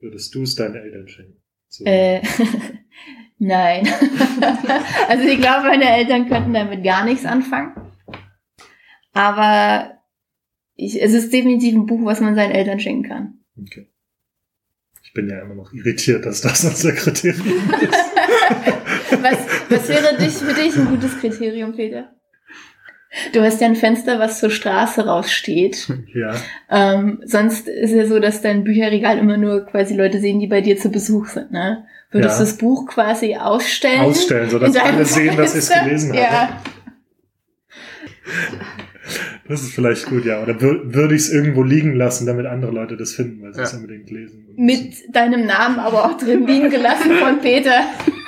Würdest du es deinen Eltern schenken? So. Äh, nein. also ich glaube, meine Eltern könnten damit gar nichts anfangen. Aber ich, es ist definitiv ein Buch, was man seinen Eltern schenken kann. Okay. Ich bin ja immer noch irritiert, dass das unser Kriterium ist. was, was wäre dich, für dich ein gutes Kriterium, Peter? Du hast ja ein Fenster, was zur Straße raussteht. Ja. Ähm, sonst ist ja so, dass dein Bücherregal immer nur quasi Leute sehen, die bei dir zu Besuch sind. Ne? Würdest Ja. du das Buch quasi ausstellen? Ausstellen, sodass alle sehen, dass ich es gelesen habe. Ja. Das ist vielleicht gut, ja. Oder wür würde ich es irgendwo liegen lassen, damit andere Leute das finden, weil sie Ja. es unbedingt lesen. Mit deinem Namen aber auch drin liegen gelassen von Peter.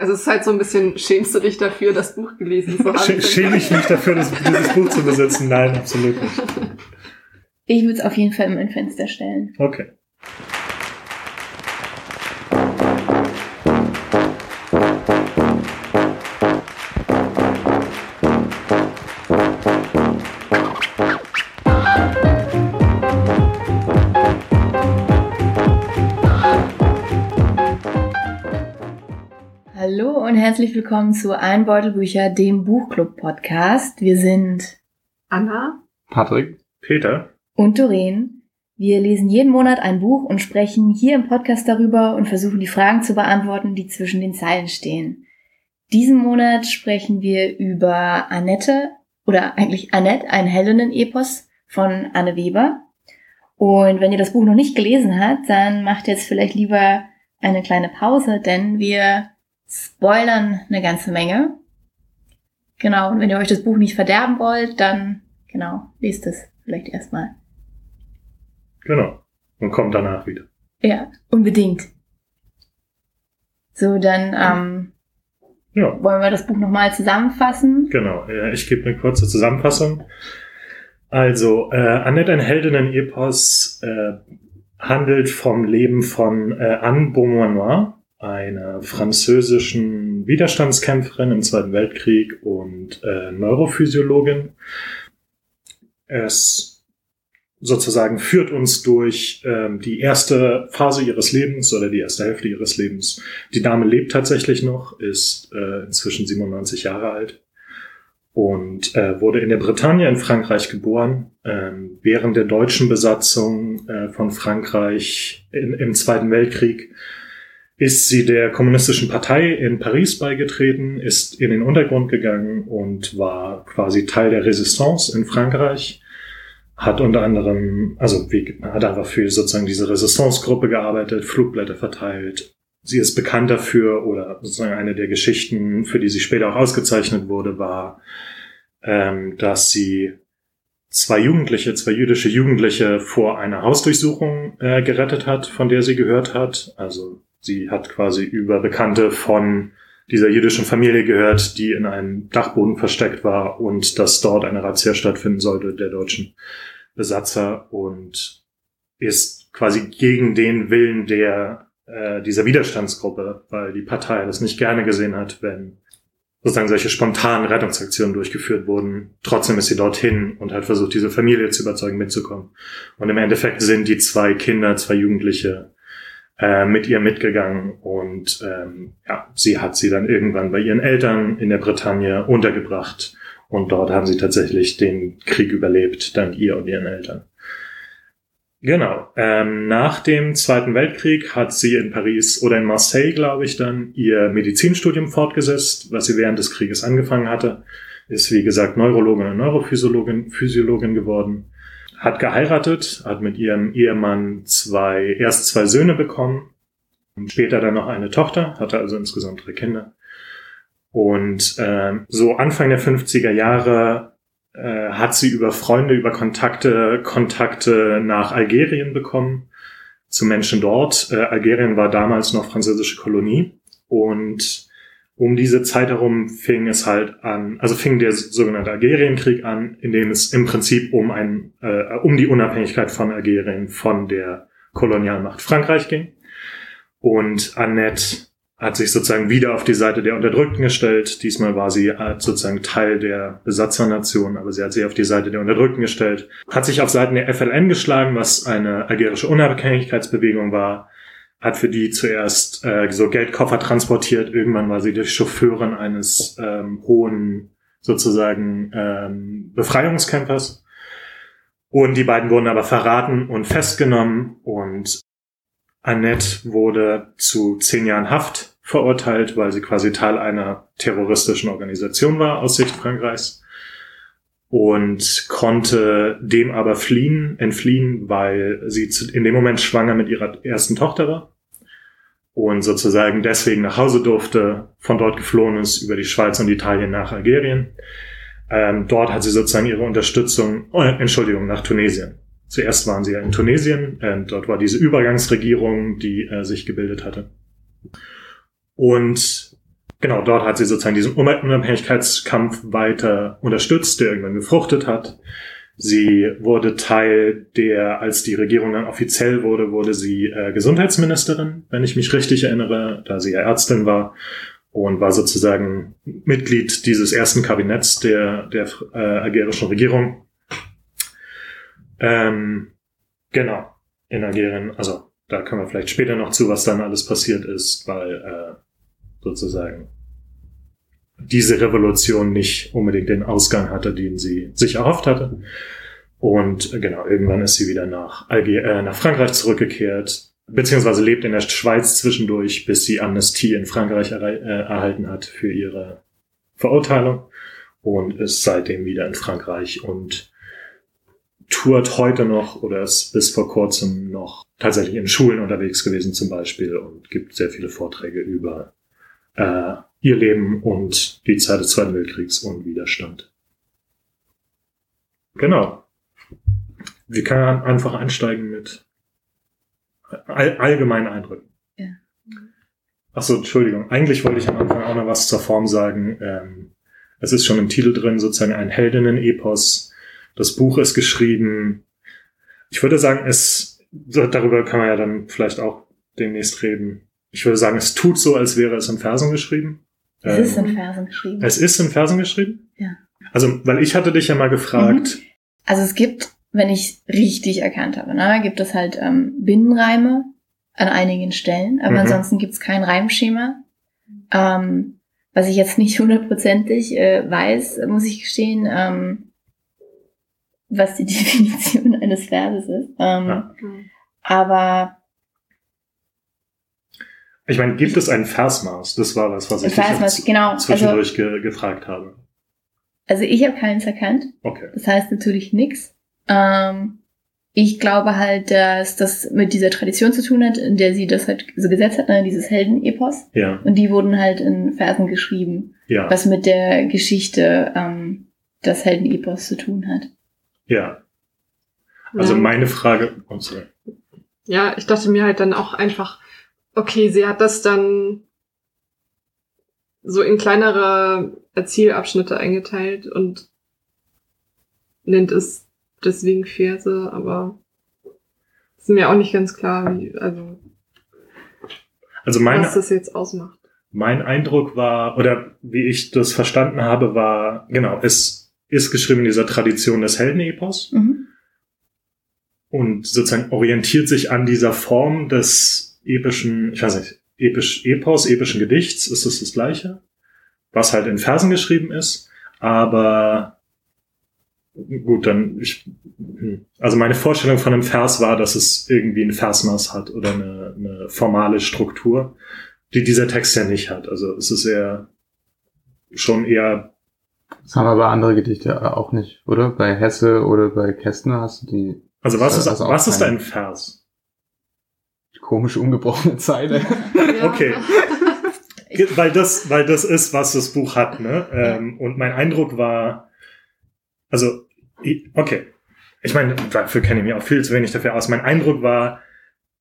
Also es ist halt so ein bisschen, schämst du dich dafür, das Buch gelesen zu haben? Sch schäme ich mich dafür, das, dieses Buch zu besitzen? Nein, absolut nicht. Ich würde es auf jeden Fall in mein Fenster stellen. Okay. Herzlich willkommen zu Einbeutelbücher, dem Buchclub-Podcast. Wir sind Anna? Patrick? Peter? und Doreen. Wir lesen jeden Monat ein Buch und sprechen hier im Podcast darüber und versuchen die Fragen zu beantworten, die zwischen den Zeilen stehen. Diesen Monat sprechen wir über Annette oder eigentlich Annette, ein Heldinnen-Epos von Anne Weber. Und wenn ihr das Buch noch nicht gelesen habt, dann macht jetzt vielleicht lieber eine kleine Pause, denn wir spoilern eine ganze Menge. Genau, und wenn ihr euch das Buch nicht verderben wollt, dann genau, lest es vielleicht erstmal. Genau. Und kommt danach wieder. Ja, unbedingt. So, dann ähm, Ja, wollen wir das Buch nochmal zusammenfassen. genau. Ich gebe eine kurze Zusammenfassung. Also, äh, Annette, ein Heldinnen-Epos, äh, handelt vom Leben von äh, Anne Beaumanoir, einer französischen Widerstandskämpferin im Zweiten Weltkrieg und äh, Neurophysiologin. Es sozusagen führt uns durch ähm, die erste Phase ihres Lebens oder die erste Hälfte ihres Lebens. Die Dame lebt tatsächlich noch, ist äh, inzwischen 97 Jahre alt und äh, wurde in der Bretagne in Frankreich geboren. Ähm, während der deutschen Besatzung äh, von Frankreich in, im Zweiten Weltkrieg ist sie der kommunistischen Partei in Paris beigetreten, ist in den Untergrund gegangen und war quasi Teil der Resistance in Frankreich. Hat unter anderem, also wie, hat einfach für sozusagen diese Resistance-Gruppe gearbeitet, Flugblätter verteilt. Sie ist bekannt dafür oder sozusagen eine der Geschichten, für die sie später auch ausgezeichnet wurde, war, ähm, dass sie zwei Jugendliche, zwei jüdische Jugendliche vor einer Hausdurchsuchung äh, gerettet hat, von der sie gehört hat. Also sie hat quasi über Bekannte von dieser jüdischen Familie gehört, die in einem Dachboden versteckt war und dass dort eine Razzia stattfinden sollte der deutschen Besatzer und ist quasi gegen den Willen der äh, dieser Widerstandsgruppe, weil die Partei das nicht gerne gesehen hat, wenn sozusagen solche spontanen Rettungsaktionen durchgeführt wurden. Trotzdem ist sie dorthin und hat versucht, diese Familie zu überzeugen, mitzukommen. Und im Endeffekt sind die zwei Kinder, zwei Jugendliche äh, mit ihr mitgegangen und ähm, ja, sie hat sie dann irgendwann bei ihren Eltern in der Bretagne untergebracht und dort haben sie tatsächlich den Krieg überlebt, dank ihr und ihren Eltern. Genau. Ähm, nach dem Zweiten Weltkrieg hat sie in Paris oder in Marseille, glaube ich, dann ihr Medizinstudium fortgesetzt, was sie während des Krieges angefangen hatte. Ist, wie gesagt, Neurologin und Neurophysiologin Physiologin geworden. Hat geheiratet, hat mit ihrem Ehemann zwei, erst zwei Söhne bekommen, und später dann noch eine Tochter, hatte also insgesamt drei Kinder. Und ähm, so Anfang der 50er Jahre äh, hat sie über Freunde, über Kontakte, Kontakte nach Algerien bekommen, zu Menschen dort. Äh, Algerien war damals noch französische Kolonie und um diese Zeit herum fing es halt an, also fing der sogenannte Algerienkrieg an, in dem es im Prinzip um ein, äh, um die Unabhängigkeit von Algerien von der Kolonialmacht Frankreich ging. Und Annette hat sich sozusagen wieder auf die Seite der Unterdrückten gestellt. Diesmal war sie äh, sozusagen Teil der Besatzernation, aber sie hat sich auf die Seite der Unterdrückten gestellt. Hat sich auf Seiten der FLN geschlagen, was eine algerische Unabhängigkeitsbewegung war. Hat für die zuerst äh, so Geldkoffer transportiert. Irgendwann war sie die Chauffeurin eines ähm, hohen sozusagen ähm, Befreiungskämpfers. Und die beiden wurden aber verraten und festgenommen und Annette wurde zu zehn Jahren Haft verurteilt, weil sie quasi Teil einer terroristischen Organisation war aus Sicht Frankreichs und konnte dem aber fliehen, entfliehen, weil sie in dem Moment schwanger mit ihrer ersten Tochter war und sozusagen deswegen nach Hause durfte, von dort geflohen ist über die Schweiz und Italien nach Algerien. Ähm, dort hat sie sozusagen ihre Unterstützung, oh, Entschuldigung, nach Tunesien. Zuerst waren sie ja in Tunesien, äh, dort war diese Übergangsregierung, die äh, sich gebildet hatte. Und genau, dort hat sie sozusagen diesen Unabhängigkeitskampf weiter unterstützt, der irgendwann gefruchtet hat. Sie wurde Teil der, als die Regierung dann offiziell wurde, wurde sie äh, Gesundheitsministerin, wenn ich mich richtig erinnere, da sie ja Ärztin war und war sozusagen Mitglied dieses ersten Kabinetts der, der äh, algerischen Regierung. Ähm, genau, in Algerien, also da kommen wir vielleicht später noch zu, was dann alles passiert ist, weil äh, sozusagen diese Revolution nicht unbedingt den Ausgang hatte, den sie sich erhofft hatte. Und äh, genau, irgendwann ist sie wieder nach, Alger äh, nach Frankreich zurückgekehrt, beziehungsweise lebt in der Schweiz zwischendurch, bis sie Amnestie in Frankreich er äh, erhalten hat für ihre Verurteilung und ist seitdem wieder in Frankreich und tourt heute noch oder ist bis vor kurzem noch tatsächlich in Schulen unterwegs gewesen zum Beispiel und gibt sehr viele Vorträge über äh, ihr Leben und die Zeit des Zweiten Weltkriegs und Widerstand. Genau. Wir können einfach einsteigen mit all, allgemeinen Eindrücken. Ja. Achso, Entschuldigung. Eigentlich wollte ich am Anfang auch noch was zur Form sagen. Ähm, es ist schon im Titel drin, sozusagen ein Heldinnen-Epos. Das Buch ist geschrieben. Ich würde sagen, es, darüber kann man ja dann vielleicht auch demnächst reden. Ich würde sagen, es tut so, als wäre es in Versen geschrieben. Es ähm, ist in Versen geschrieben. Es ist in Versen geschrieben? Ja. Also, weil ich hatte dich ja mal gefragt. Mhm. Also es gibt, wenn ich richtig erkannt habe, ne, gibt es halt ähm, Binnenreime an einigen Stellen, aber mhm. ansonsten gibt es kein Reimschema. Ähm, was ich jetzt nicht hundertprozentig äh, weiß, muss ich gestehen, ähm, was die Definition eines Verses ist. Ähm, ja. Aber ich meine, gibt es ein Versmaß? Das war das, was ich Versmaß, genau. zwischendurch also, ge gefragt habe. Also ich habe keins erkannt. Okay. Das heißt natürlich nichts. Ähm, ich glaube halt, dass das mit dieser Tradition zu tun hat, in der sie das halt so gesetzt hat, ne, dieses Heldenepos. Ja. Und die wurden halt in Versen geschrieben, ja. was mit der Geschichte ähm, des Heldenepos zu tun hat. Ja. Also ja. meine Frage. Oh, sorry. Ja, ich dachte mir halt dann auch einfach, okay, sie hat das dann so in kleinere Erzählabschnitte eingeteilt und nennt es deswegen Verse, aber ist mir auch nicht ganz klar, wie, also, also meine, was das jetzt ausmacht. Mein Eindruck war, oder wie ich das verstanden habe, war, genau, es ist geschrieben in dieser Tradition des Heldenepos mhm. und sozusagen orientiert sich an dieser Form des epischen, ich weiß nicht, episch, Epos, epischen Gedichts ist das das gleiche, was halt in Versen geschrieben ist, aber gut, dann ich, hm. also meine Vorstellung von einem Vers war, dass es irgendwie ein Versmaß hat oder eine, eine formale Struktur, die dieser Text ja nicht hat. Also es ist eher schon eher das haben aber andere Gedichte auch nicht, oder? Bei Hesse oder bei Kästner hast du die. Also was ist, was ist ein Vers? Komisch umgebrochene Zeile. okay. weil das, weil das ist, was das Buch hat, ne? Ähm, und mein Eindruck war, also, okay. Ich meine, dafür kenne ich mich auch viel zu wenig dafür aus. Mein Eindruck war,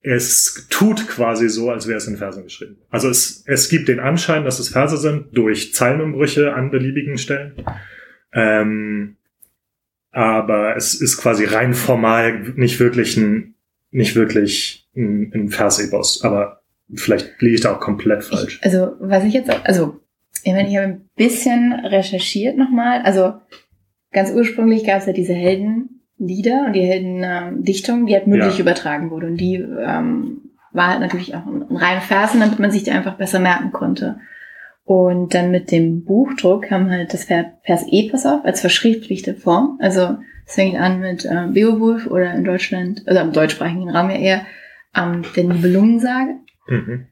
es tut quasi so, als wäre es in Versen geschrieben. Also es, es gibt den Anschein, dass es Verse sind, durch Zeilenumbrüche an beliebigen Stellen. Ähm, aber es ist quasi rein formal nicht wirklich ein, nicht wirklich ein, ein Vers-Epos, aber vielleicht liege ich da auch komplett falsch. Ich, also, was ich jetzt, also, ich meine, ich habe ein bisschen recherchiert nochmal. Also, ganz ursprünglich gab es ja diese Heldenlieder und die Heldendichtung, ähm, die halt mündlich ja. übertragen wurde. Und die ähm, war halt natürlich auch ein, ein reiner Versen, damit man sich die einfach besser merken konnte. Und dann mit dem Buchdruck kam halt das Vers Epos auf als verschriftlichte Form. Also es fängt an mit äh, Beowulf oder in Deutschland, also im deutschsprachigen Raum ja eher ähm, der Nibelungensage. Mhm.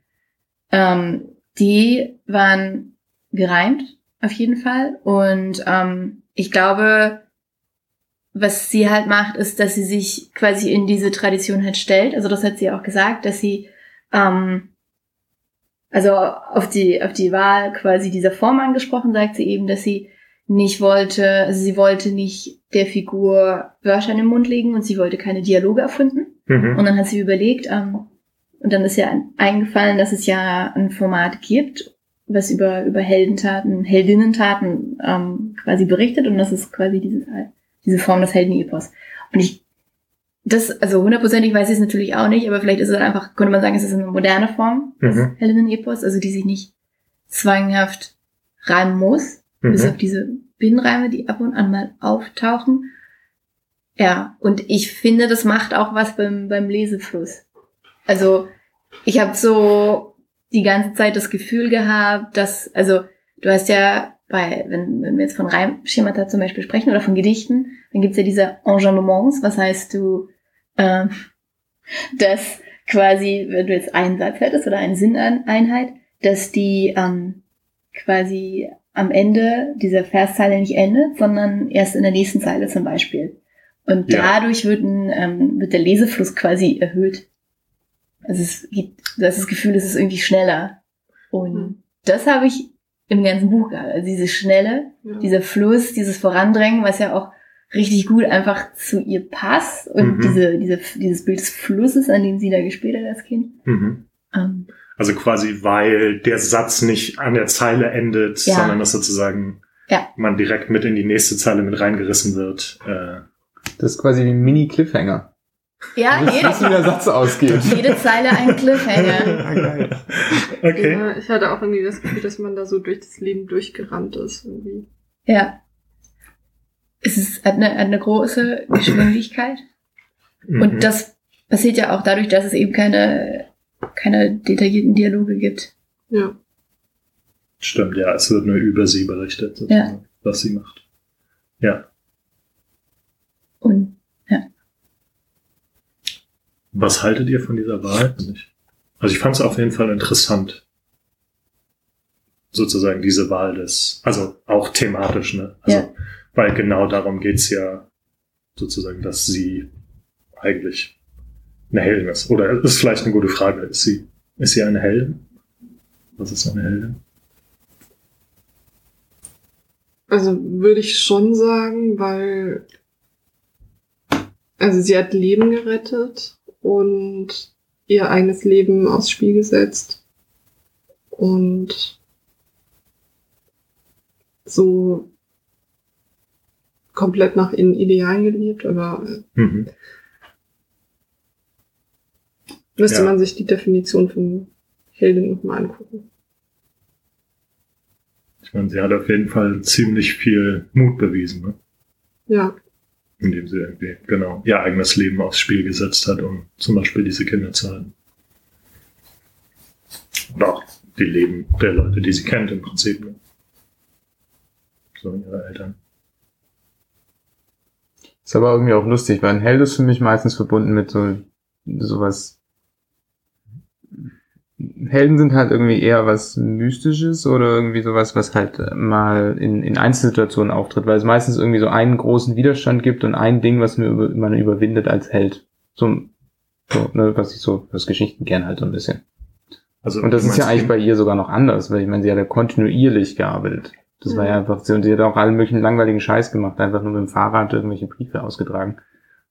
Ähm, die waren gereimt, auf jeden Fall. Und ähm, ich glaube, was sie halt macht, ist, dass sie sich quasi in diese Tradition halt stellt. Also das hat sie auch gesagt, dass sie ähm, also auf die auf die Wahl quasi dieser Form angesprochen, sagt sie eben, dass sie nicht wollte, also sie wollte nicht der Figur Wörter in den Mund legen und sie wollte keine Dialoge erfinden. Mhm. Und dann hat sie überlegt, ähm, und dann ist ja eingefallen, dass es ja ein Format gibt, was über, über Heldentaten, Heldinnentaten ähm, quasi berichtet und das ist quasi dieses, diese Form des Heldenepos. Und ich, das, also hundertprozentig weiß ich es natürlich auch nicht, aber vielleicht ist es einfach, könnte man sagen, es ist eine moderne Form des Mhm. Heldinnenepos, also die sich nicht zwanghaft reimen muss, Mhm. bis auf diese Binnenreime, die ab und an mal auftauchen. Ja, und ich finde, das macht auch was beim, beim Lesefluss. Also, ich habe so die ganze Zeit das Gefühl gehabt, dass, also, du hast ja bei, wenn, wenn wir jetzt von Reimschemata zum Beispiel sprechen oder von Gedichten, dann gibt's ja diese Enjoulements, was heißt du, ähm, dass quasi, wenn du jetzt einen Satz hättest oder eine Sinneinheit, dass die ähm, quasi am Ende dieser Verszeile nicht endet, sondern erst in der nächsten Zeile zum Beispiel. Und Ja. dadurch wird, ein, ähm, wird der Lesefluss quasi erhöht. Also es gibt, du hast das Gefühl, es ist irgendwie schneller. Und Mhm. das habe ich im ganzen Buch gehabt. Also diese Schnelle, Ja. dieser Fluss, dieses Vorandrängen, was ja auch richtig gut einfach zu ihr passt und Mhm. diese, diese, dieses Bild des Flusses, an dem sie da gespielt hat als Kind. Mhm. Ähm, Also quasi, weil der Satz nicht an der Zeile endet, Ja. sondern dass sozusagen Ja. man direkt mit in die nächste Zeile mit reingerissen wird. Äh, Das ist quasi wie ein Mini-Cliffhanger. ja, wissen, wie jede, der Satz ausgeht. jede Zeile ein Cliffhanger. okay. Ja, ich hatte auch irgendwie das Gefühl, dass man da so durch das Leben durchgerannt ist. Irgendwie. Ja. Es ist, hat eine, eine große Geschwindigkeit. Mhm. Und das passiert ja auch dadurch, dass es eben keine, keine detaillierten Dialoge gibt. Ja. Stimmt, ja, es wird nur über sie berichtet, sozusagen, was sie macht. Ja. Und Was haltet ihr von dieser Wahl? Also ich fand es auf jeden Fall interessant. Sozusagen diese Wahl des, also auch thematisch, ne? Also, Ja. weil genau darum geht's ja sozusagen, dass sie eigentlich eine Heldin ist. Oder ist vielleicht eine gute Frage. Ist sie, ist sie eine Heldin? Was ist eine Heldin? Also würde ich schon sagen, weil also sie hat Leben gerettet und ihr eigenes Leben aufs Spiel gesetzt und so komplett nach ihren Idealen gelebt, aber äh, Mhm. müsste Ja. man sich die Definition von Heldin nochmal angucken. Ich meine, sie hat auf jeden Fall ziemlich viel Mut bewiesen, ne? Ja, indem sie irgendwie, genau, ihr eigenes Leben aufs Spiel gesetzt hat, um zum Beispiel diese Kinder zu halten. Und auch die Leben der Leute, die sie kennt im Prinzip. Ne? So ihre Eltern. Ist aber irgendwie auch lustig, weil ein Held ist für mich meistens verbunden mit so sowas. Helden sind halt irgendwie eher was Mystisches oder irgendwie sowas, was halt äh, mal in, in Einzelsituationen auftritt, weil es meistens irgendwie so einen großen Widerstand gibt und ein Ding, was man, über, man überwindet als Held. So, so ne, was ich so aus Geschichten gern halt so ein bisschen. Also, Und das ist ja eigentlich bei ihr sogar noch anders, weil ich meine, sie hat ja kontinuierlich gearbeitet. Das war ja einfach, sie, und sie hat auch allen möglichen langweiligen Scheiß gemacht, einfach nur mit dem Fahrrad irgendwelche Briefe ausgetragen.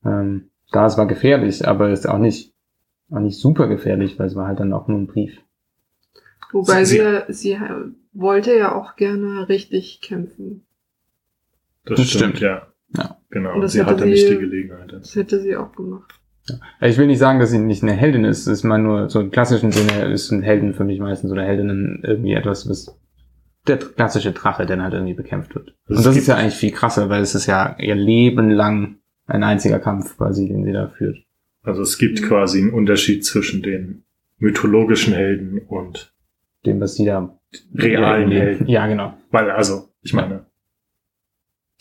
Ähm, klar, es war gefährlich, aber ist auch nicht, auch nicht super gefährlich, weil es war halt dann auch nur ein Brief. wobei Sie- sie, sie, wollte ja auch gerne richtig kämpfen. Das Das stimmt, stimmt. ja. Ja. Genau, Und das sie hatte hatte nicht sie- die Gelegenheit. Das hätte sie auch gemacht. Ich will nicht sagen, dass sie nicht eine Heldin ist, es ist mal nur so im klassischen Sinne ist ein Helden für mich meistens oder Heldinnen irgendwie etwas, was der klassische Drache, der halt irgendwie bekämpft wird. Also Und das ist ja eigentlich viel krasser, weil es ist ja ihr Leben lang ein einziger Kampf quasi, den sie da führt. Also es gibt Mhm. quasi einen Unterschied zwischen den mythologischen Helden und Dem, was die da realen Ja, Helden. Ja, genau. Weil, also, ich meine,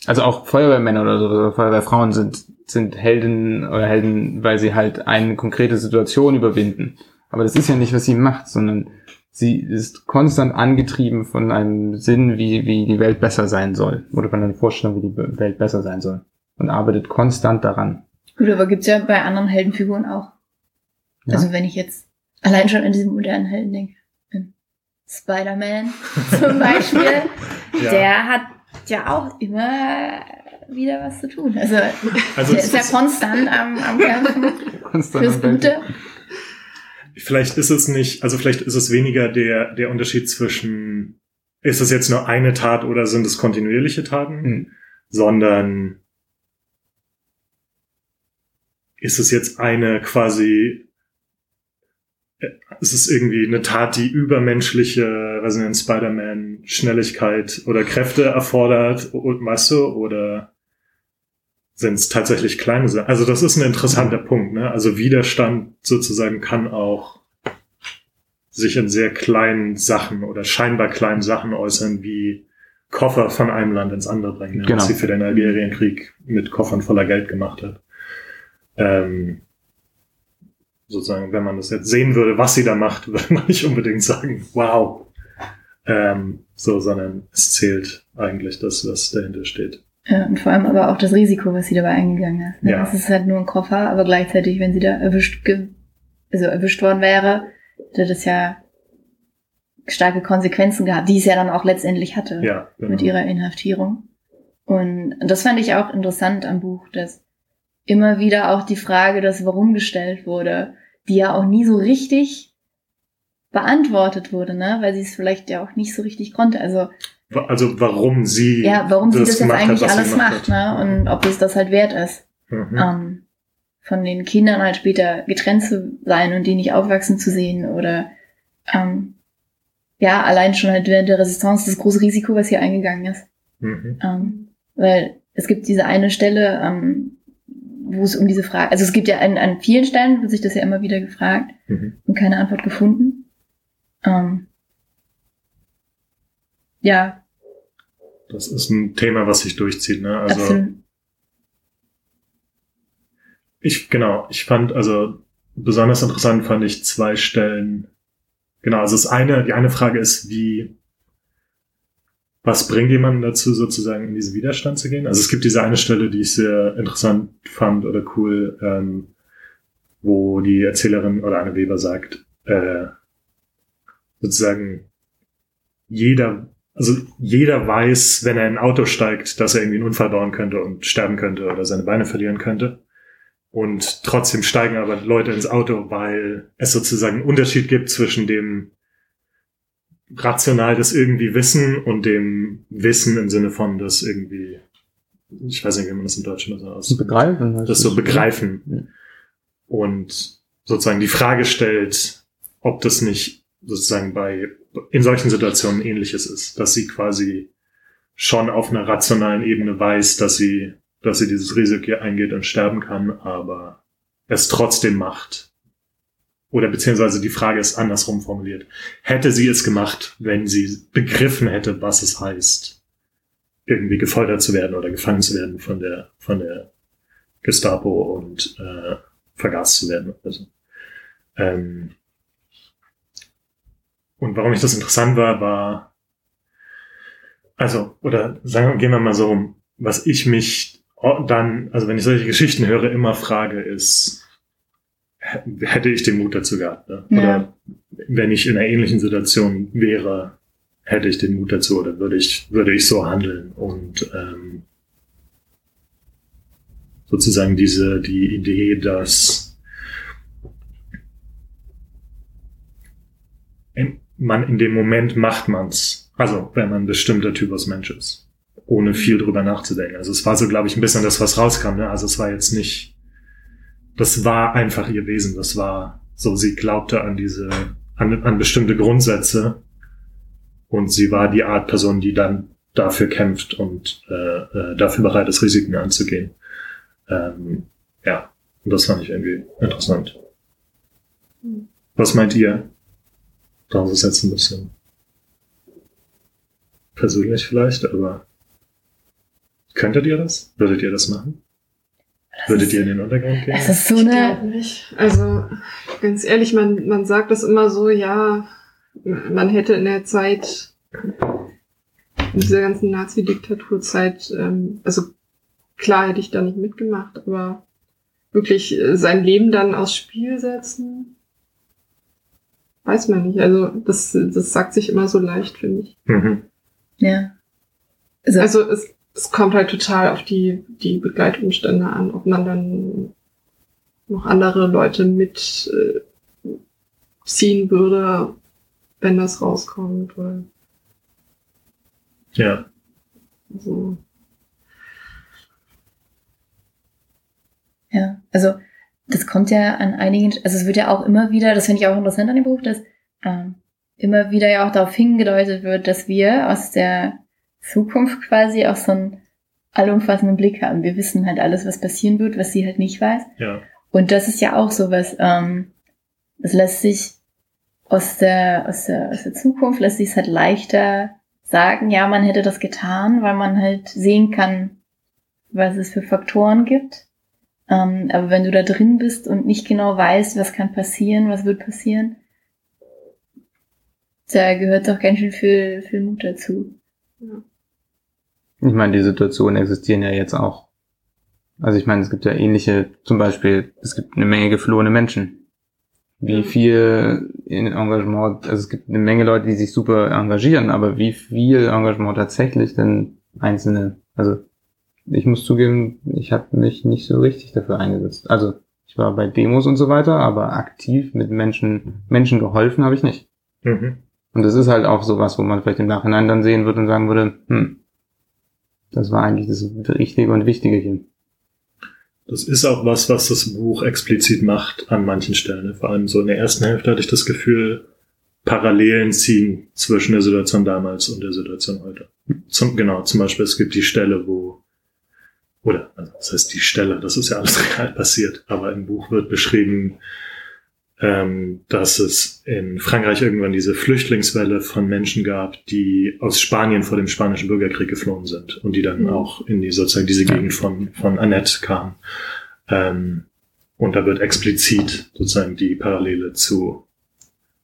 Also auch Feuerwehrmänner oder so, oder Feuerwehrfrauen sind, sind Helden oder Helden, weil sie halt eine konkrete Situation überwinden. Aber das ist ja nicht, was sie macht, sondern sie ist konstant angetrieben von einem Sinn, wie, wie die Welt besser sein soll. Oder von einer Vorstellung, wie die Welt besser sein soll. Und arbeitet konstant daran. Gut, aber gibt's ja bei anderen Heldenfiguren auch. Ja. Also wenn ich jetzt allein schon an diesen modernen Helden denke. an Spider-Man zum Beispiel. Ja. Der hat ja auch immer wieder was zu tun. Also, also der ist ja konstant am, am Kämpfen Konstant fürs Gute. vielleicht ist es nicht, also vielleicht ist es weniger der, der Unterschied zwischen, ist es jetzt nur eine Tat oder sind es kontinuierliche Taten, Hm. sondern ist es jetzt eine quasi, äh, ist es irgendwie eine Tat, die übermenschliche, nicht, Spider-Man Schnelligkeit oder Kräfte erfordert, o- weißt du, oder sind es tatsächlich kleine Sachen? Also das ist ein interessanter Punkt, ne? Also Widerstand sozusagen kann auch sich in sehr kleinen Sachen oder scheinbar kleinen Sachen äußern, wie Koffer von einem Land ins andere bringen, ne? Genau. was sie für den Algerienkrieg mit Koffern voller Geld gemacht hat. Ähm, sozusagen, wenn man das jetzt sehen würde, was sie da macht, würde man nicht unbedingt sagen, wow. Ähm, so, sondern es zählt eigentlich das, was dahinter steht. Ja, und vor allem aber auch das Risiko, was sie dabei eingegangen ist. Ne? Ja. Es ist halt nur ein Koffer, aber gleichzeitig, wenn sie da erwischt, ge also erwischt worden wäre, hätte das ja starke Konsequenzen gehabt, die es ja dann auch letztendlich hatte Ja, genau. mit ihrer Inhaftierung. Und das fand ich auch interessant am Buch, dass immer wieder auch die Frage, das Warum gestellt wurde, die ja auch nie so richtig beantwortet wurde, ne? Weil sie es vielleicht ja auch nicht so richtig konnte. Also Also warum sie ja, warum sie das jetzt hat, eigentlich sie alles macht, hat. ne? Und ob es das halt wert ist, Mhm. ähm, von den Kindern halt später getrennt zu sein und die nicht aufwachsen zu sehen oder ähm, ja, allein schon halt während der Resistance das große Risiko, was hier eingegangen ist. Mhm. Ähm, weil es gibt diese eine Stelle, ähm, wo es um diese Frage, also es gibt ja an, an vielen Stellen, wird sich das ja immer wieder gefragt Mhm. und keine Antwort gefunden. Ähm, ja, Das ist ein Thema, was sich durchzieht, ne? Also absolut. ich, genau, ich fand, also besonders interessant fand ich zwei Stellen. Genau, also das eine, die eine Frage ist, wie, was bringt jemanden dazu, sozusagen in diesen Widerstand zu gehen? Also es gibt diese eine Stelle, die ich sehr interessant fand oder cool, ähm, wo die Erzählerin oder Anne Weber sagt, äh, sozusagen jeder, also jeder weiß, wenn er in ein Auto steigt, dass er irgendwie einen Unfall bauen könnte und sterben könnte oder seine Beine verlieren könnte. Und trotzdem steigen aber Leute ins Auto, weil es sozusagen einen Unterschied gibt zwischen dem rational das irgendwie wissen und dem Wissen im Sinne von das irgendwie, ich weiß nicht, wie man das im Deutschen so aus Begreifen. das so begreifen Ja. und sozusagen die Frage stellt, ob das nicht sozusagen bei in solchen Situationen ähnliches ist, dass sie quasi schon auf einer rationalen Ebene weiß, dass sie dass sie dieses Risiko eingeht und sterben kann, aber es trotzdem macht. Oder beziehungsweise die Frage ist andersrum formuliert. Hätte sie es gemacht, wenn sie begriffen hätte, was es heißt, irgendwie gefoltert zu werden oder gefangen zu werden von der, von der Gestapo und äh, vergast zu werden. Also, ähm, und warum ich das interessant war, war, also, oder sagen wir, gehen wir mal so rum, was ich mich dann, also wenn ich solche Geschichten höre, immer frage, ist, hätte ich den Mut dazu gehabt? Ne? Ja. Oder wenn ich in einer ähnlichen Situation wäre, hätte ich den Mut dazu oder würde ich, würde ich so handeln und ähm, sozusagen diese, die Idee, dass man in dem Moment macht man's. Also, wenn man ein bestimmter Typus Mensch ist. Ohne viel drüber nachzudenken. Also, es war so, glaube ich, ein bisschen das, was rauskam, ne? Also, es war jetzt nicht, das war einfach ihr Wesen. Das war so, sie glaubte an diese, an, an bestimmte Grundsätze. Und sie war die Art Person, die dann dafür kämpft und äh, äh, dafür bereit ist, Risiken anzugehen. Ähm, ja, und das fand ich irgendwie interessant. Was meint ihr? Das ist jetzt ein bisschen persönlich vielleicht, aber könntet ihr das? Würdet ihr das machen? Würdet ihr in den Untergrund gehen? Es ist so eine, nicht. Also, ganz ehrlich, man, man sagt das immer so, ja, man hätte in der Zeit, in dieser ganzen Nazi-Diktaturzeit, ähm, also klar hätte ich da nicht mitgemacht, aber wirklich äh, sein Leben dann aufs Spiel setzen, weiß man nicht. Also, das, das sagt sich immer so leicht, finde ich. Mhm. ja. Also, Also, es, es kommt halt total auf die, die Begleitumstände an, ob man dann noch andere Leute mit äh, ziehen würde, wenn das rauskommt. Weil, Ja. also, Ja, also das kommt ja an einigen, also es wird ja auch immer wieder, das finde ich auch interessant an dem Buch, dass ähm, immer wieder ja auch darauf hingedeutet wird, dass wir aus der Zukunft quasi auch so einen allumfassenden Blick haben. Wir wissen halt alles, was passieren wird, was sie halt nicht weiß. Ja. Und das ist ja auch sowas, ähm, das lässt sich aus der, aus der, aus der Zukunft, lässt sich es halt leichter sagen, ja, man hätte das getan, weil man halt sehen kann, was es für Faktoren gibt. Ähm, aber wenn du da drin bist und nicht genau weißt, was kann passieren, was wird passieren, da gehört doch ganz schön viel, viel Mut dazu. Ich meine, die Situationen existieren ja jetzt auch. Also ich meine, es gibt ja ähnliche, zum Beispiel, es gibt eine Menge geflohene Menschen. Wie Ja. viel Engagement, also es gibt eine Menge Leute, die sich super engagieren, aber wie viel Engagement tatsächlich denn einzelne, also ich muss zugeben, ich habe mich nicht so richtig dafür eingesetzt. Also ich war bei Demos und so weiter, aber aktiv mit Menschen, Menschen geholfen habe ich nicht. Mhm. Und das ist halt auch sowas, wo man vielleicht im Nachhinein dann sehen wird und sagen würde, hm, das war eigentlich das Richtige und Wichtige hier. Das ist auch was, was das Buch explizit macht an manchen Stellen. Vor allem so in der ersten Hälfte hatte ich das Gefühl, Parallelen ziehen zwischen der Situation damals und der Situation heute. Zum, genau, zum Beispiel, es gibt die Stelle, wo, oder, also, das heißt die Stelle, das ist ja alles real passiert, aber im Buch wird beschrieben, ähm, dass es in Frankreich irgendwann diese Flüchtlingswelle von Menschen gab, die aus Spanien vor dem spanischen Bürgerkrieg geflohen sind und die dann Mhm. auch in die sozusagen diese Gegend von, von Annette kamen. Ähm, und da wird explizit sozusagen die Parallele zu,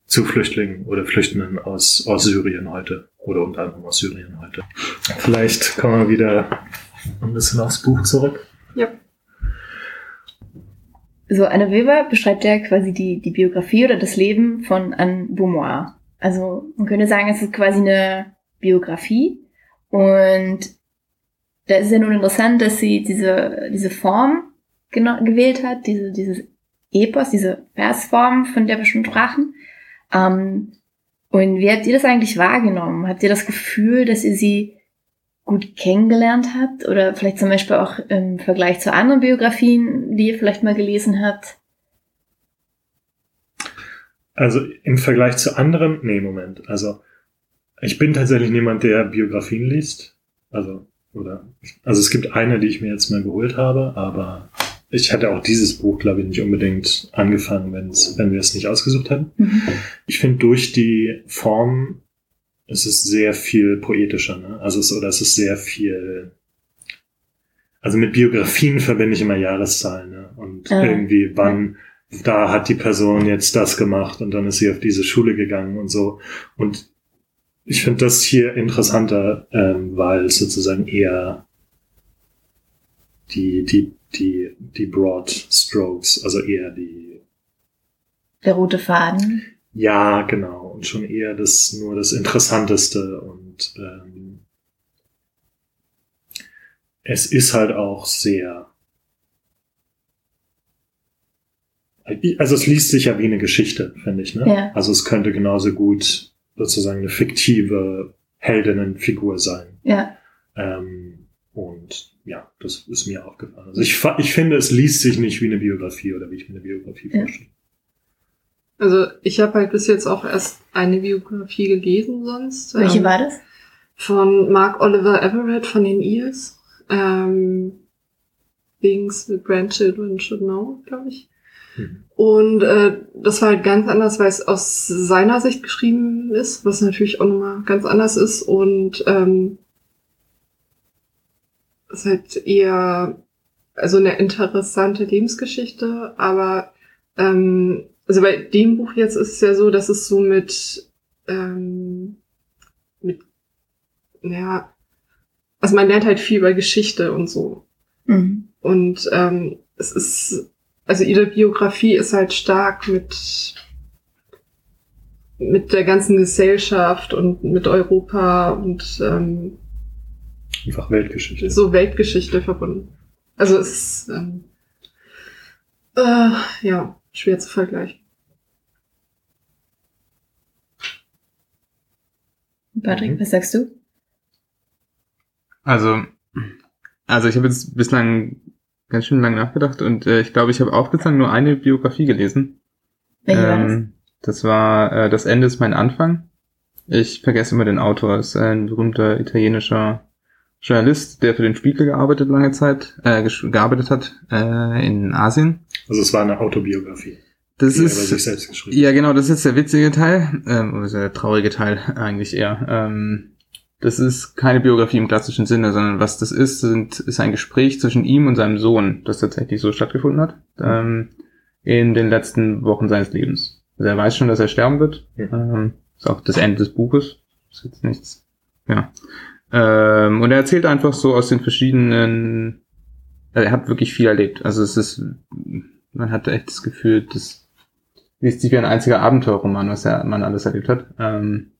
zu Flüchtlingen oder Flüchtenden aus, aus Syrien heute oder unter anderem aus Syrien heute. Vielleicht kommen wir wieder ein bisschen aufs Buch zurück. ja. So, Anne Weber beschreibt ja quasi die, die Biografie oder das Leben von Anne Beaumois. Also man könnte sagen, es ist quasi eine Biografie. Und da ist ja nun interessant, dass sie diese, diese Form gewählt hat, diese, dieses Epos, diese Versform, von der wir schon sprachen. Ähm, und wie habt ihr das eigentlich wahrgenommen? Habt ihr das Gefühl, dass ihr sie gut kennengelernt habt? Oder vielleicht zum Beispiel auch im Vergleich zu anderen Biografien, die ihr vielleicht mal gelesen habt? Also im Vergleich zu anderen, nee, Moment. Also ich bin tatsächlich niemand, der Biografien liest. Also, oder, also es gibt eine, die ich mir jetzt mal geholt habe, aber ich hätte auch dieses Buch, glaube ich, nicht unbedingt angefangen, wenn's, wenn wir es nicht ausgesucht hätten. Mhm. Ich finde durch die Form ist es sehr viel poetischer, ne? Also es, oder es ist sehr viel, also mit Biografien verbinde ich immer Jahreszahlen, ne? Und Ah. irgendwie wann, da hat die Person jetzt das gemacht und dann ist sie auf diese Schule gegangen und so. Und ich finde das hier interessanter, ähm, weil es sozusagen eher die, die, die, die Broad Strokes, also eher die, Der rote Faden. Ja, genau, und schon eher das, nur das Interessanteste und ähm, es ist halt auch sehr, also es liest sich ja wie eine Geschichte, finde ich, ne? Ja. Also es könnte genauso gut sozusagen eine fiktive Heldinnenfigur sein. Ja. Ähm, und ja, das ist mir aufgefallen. Also ich, ich finde, es liest sich nicht wie eine Biografie oder wie ich mir eine Biografie Ja. vorstelle. Also ich habe halt bis jetzt auch erst eine Biografie gelesen sonst. Welche ähm, war das? Von Mark Oliver Everett von den Eels. Ähm, Things the Grandchildren Should Know, glaube ich. Mhm. Und äh, das war halt ganz anders, weil es aus seiner Sicht geschrieben ist, was natürlich auch nochmal ganz anders ist. Und ähm, es ist halt eher also eine interessante Lebensgeschichte, aber ähm, also bei dem Buch jetzt ist es ja so, dass es so mit ähm, mit ja also man lernt halt viel über Geschichte und so Mhm. und ähm, es ist also ihre Biografie ist halt stark mit mit der ganzen Gesellschaft und mit Europa und ähm, Einfach Weltgeschichte. so Weltgeschichte verbunden. Also es ist ähm, äh, ja schwer zu vergleichen. Patrick, Mhm. was sagst du? Also, also ich habe jetzt bislang ganz schön lang nachgedacht und äh, ich glaube, ich habe auch bislang nur eine Biografie gelesen. Welche war das? Ähm, das war äh, Das Ende ist mein Anfang. Ich vergesse immer den Autor. Es ist ein berühmter italienischer Journalist, der für den Spiegel gearbeitet lange Zeit, äh, gearbeitet hat äh, in Asien. Also es war eine Autobiografie, Das die er über sich ist selbst geschrieben ja genau, das ist jetzt der witzige Teil, ähm, oder der traurige Teil eigentlich eher. Ähm, das ist keine Biografie im klassischen Sinne, sondern was das ist, sind, ist ein Gespräch zwischen ihm und seinem Sohn, das tatsächlich so stattgefunden hat, ähm, in den letzten Wochen seines Lebens. Also er weiß schon, dass er sterben wird. Mhm. Ähm, ist auch das Ende des Buches. Ist jetzt nichts. Ja. Ähm, und er erzählt einfach so aus den verschiedenen. Er hat wirklich viel erlebt. Also es ist, man hat echt das Gefühl, das liest sich wie ein einziger Abenteuerroman, was er, man alles erlebt hat. Ähm,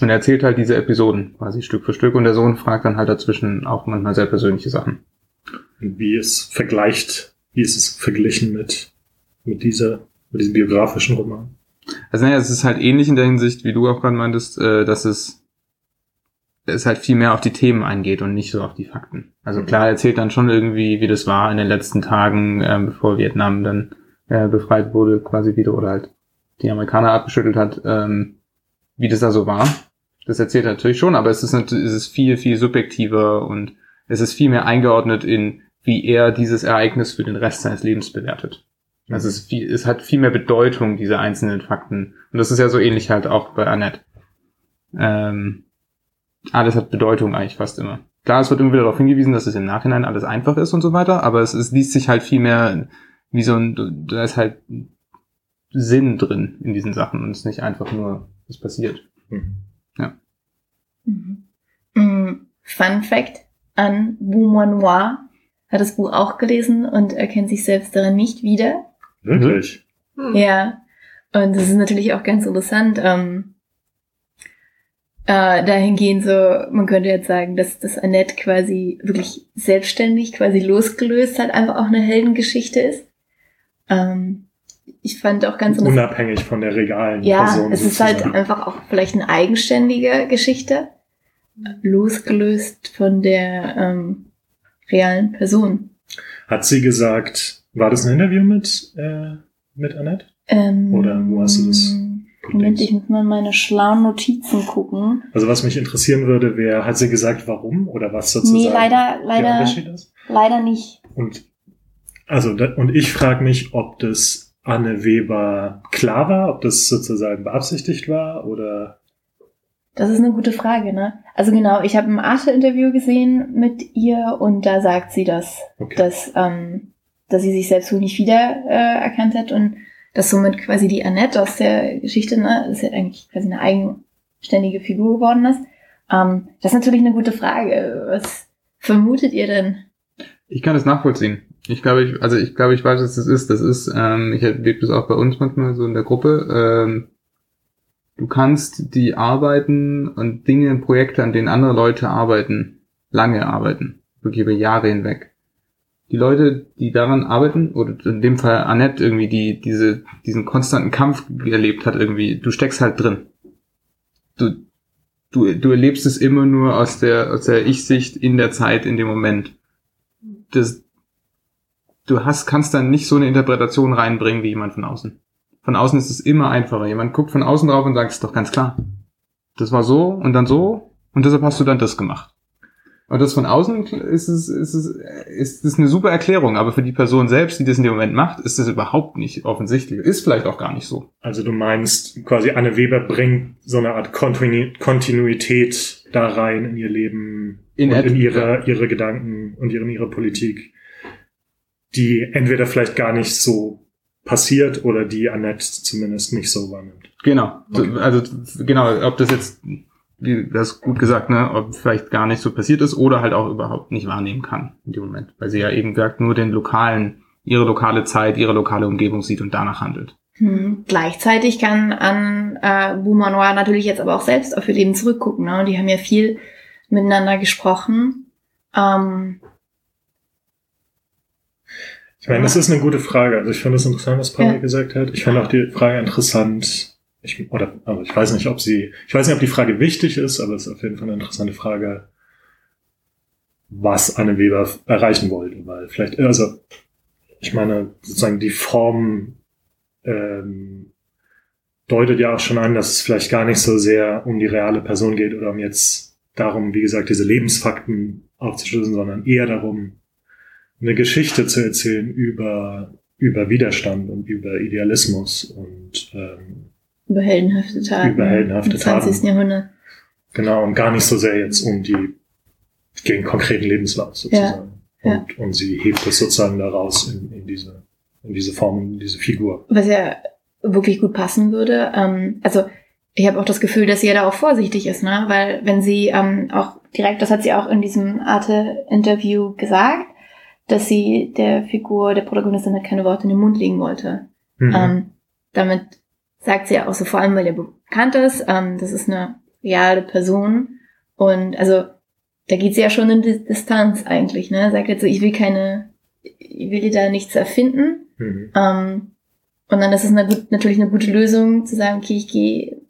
und er erzählt halt diese Episoden quasi Stück für Stück und der Sohn fragt dann halt dazwischen auch manchmal sehr persönliche Sachen. Wie es vergleicht, wie ist es verglichen mit, mit dieser, mit diesem biografischen Roman? Also naja, es ist halt ähnlich in der Hinsicht, wie du auch gerade meintest, äh, dass es es halt viel mehr auf die Themen eingeht und nicht so auf die Fakten. Also klar, er erzählt dann schon irgendwie, wie das war in den letzten Tagen, ähm, bevor Vietnam dann äh, befreit wurde, quasi wieder oder halt die Amerikaner abgeschüttelt hat, ähm, wie das da so war. Das erzählt er natürlich schon, aber es ist natürlich, es ist viel, viel subjektiver und es ist viel mehr eingeordnet in, wie er dieses Ereignis für den Rest seines Lebens bewertet. Also es, ist viel, es hat viel mehr Bedeutung, diese einzelnen Fakten. Und das ist ja so ähnlich halt auch bei Annette. Ähm, alles hat Bedeutung eigentlich fast immer. Klar, es wird immer wieder darauf hingewiesen, dass es im Nachhinein alles einfach ist und so weiter, aber es, es liest sich halt viel mehr wie so ein, da ist halt Sinn drin in diesen Sachen und es ist nicht einfach nur, es passiert. Mhm. Mhm. Mhm. Fun Fact an Boumois Noir hat das Buch auch gelesen und erkennt sich selbst darin nicht wieder. Wirklich? Hm. Ja, und das ist natürlich auch ganz interessant. Ähm, äh, dahingehend so, man könnte jetzt sagen, dass das Annette quasi wirklich selbstständig, quasi losgelöst hat, einfach auch eine Heldengeschichte ist. Ähm, ich fand auch ganz interessant. Unabhängig von der regalen Ja, Person. es ist halt einfach auch vielleicht eine eigenständige Geschichte, losgelöst von der ähm, realen Person. Hat sie gesagt, war das ein Interview mit, äh, mit Annette? Ähm, Oder wo hast du das Moment, ich muss mal in meine schlauen Notizen gucken. Also was mich interessieren würde, wäre, hat sie gesagt, warum oder was sozusagen Nee, leider, der leider, Unterschied ist? leider nicht. Und also und ich frage mich, ob das Anne Weber klar war, ob das sozusagen beabsichtigt war oder Das ist eine gute Frage, ne? Also genau, ich habe ein Arte-Interview gesehen mit ihr und da sagt sie das, okay. dass, ähm, dass sie sich selbst wohl nicht wieder äh, erkannt hat und dass somit quasi die Annette aus der Geschichte, ne, ist ja eigentlich quasi eine eigenständige Figur geworden ist. Ähm, das ist natürlich eine gute Frage. Was vermutet ihr denn? Ich kann das nachvollziehen. Ich glaube, ich, also ich glaube, ich weiß, was das ist. Das ist, ähm, ich erlebe das auch bei uns manchmal so in der Gruppe. Ähm, du kannst die Arbeiten und Dinge, Projekte, an denen andere Leute arbeiten, lange arbeiten, wirklich über Jahre hinweg. Die Leute, die daran arbeiten, oder in dem Fall Annette irgendwie, die diese, diesen konstanten Kampf erlebt hat, irgendwie, du steckst halt drin. Du, du, du erlebst es immer nur aus der, aus der Ich-Sicht in der Zeit, in dem Moment. Das, du hast, kannst dann nicht so eine Interpretation reinbringen wie jemand von außen. Von außen ist es immer einfacher. Jemand guckt von außen drauf und sagt, ist doch ganz klar. Das war so und dann so und deshalb hast du dann das gemacht. Und das von außen ist es, ist es, ist es eine super Erklärung, aber für die Person selbst, die das in dem Moment macht, ist das überhaupt nicht offensichtlich. Ist vielleicht auch gar nicht so. Also du meinst quasi Anne Weber bringt so eine Art Kontinu Kontinuität da rein in ihr Leben In und in ihre, ihre Gedanken und in ihre Politik, die entweder vielleicht gar nicht so passiert oder die Annette zumindest nicht so wahrnimmt. Genau. Okay. Also genau, ob das jetzt, wie das gut gesagt, ne, ob vielleicht gar nicht so passiert ist oder halt auch überhaupt nicht wahrnehmen kann in dem Moment, weil sie ja eben gesagt nur den lokalen, ihre lokale Zeit, ihre lokale Umgebung sieht und danach handelt. Hm. Gleichzeitig kann an äh, Beaumanoir natürlich jetzt aber auch selbst auf ihr Leben zurückgucken. Ne? Und die haben ja viel miteinander gesprochen. Ähm, Ich meine, das ist eine gute Frage. Also ich finde es interessant, was Paul Ja. gesagt hat. Ich finde auch die Frage interessant. Ich, oder, also ich weiß nicht, ob sie, ich weiß nicht, ob die Frage wichtig ist, aber es ist auf jeden Fall eine interessante Frage, was Anne Weber erreichen wollte, weil vielleicht, also, ich meine, sozusagen die Form ähm, deutet ja auch schon an, dass es vielleicht gar nicht so sehr um die reale Person geht oder um jetzt darum, wie gesagt, diese Lebensfakten aufzuschlüsseln, sondern eher darum, eine Geschichte zu erzählen über, über Widerstand und über Idealismus und ähm, über heldenhafte Taten. Über heldenhafte im 20. Taten. Jahrhundert. genau und gar nicht so sehr jetzt um die den konkreten Lebenslauf sozusagen. Ja, Und, und sie hebt es sozusagen daraus in, in diese in diese Form, in diese Figur. Was ja wirklich gut passen würde. Ähm, also ich habe auch das Gefühl, dass sie ja da auch vorsichtig ist, ne? Weil wenn sie ähm, auch direkt, das hat sie auch in diesem Arte-Interview gesagt, dass sie der Figur, der Protagonistin halt keine Worte in den Mund legen wollte. Mhm. Ähm, damit sagt sie ja auch so, vor allem weil er bekannt ist, ähm, das ist eine reale Person. Und also da geht sie ja schon in die Distanz eigentlich, ne? Sagt jetzt so, ich will keine, ich will dir da nichts erfinden. Mhm. Ähm, und dann ist es eine, gut- natürlich eine gute Lösung zu sagen, okay, ich gehe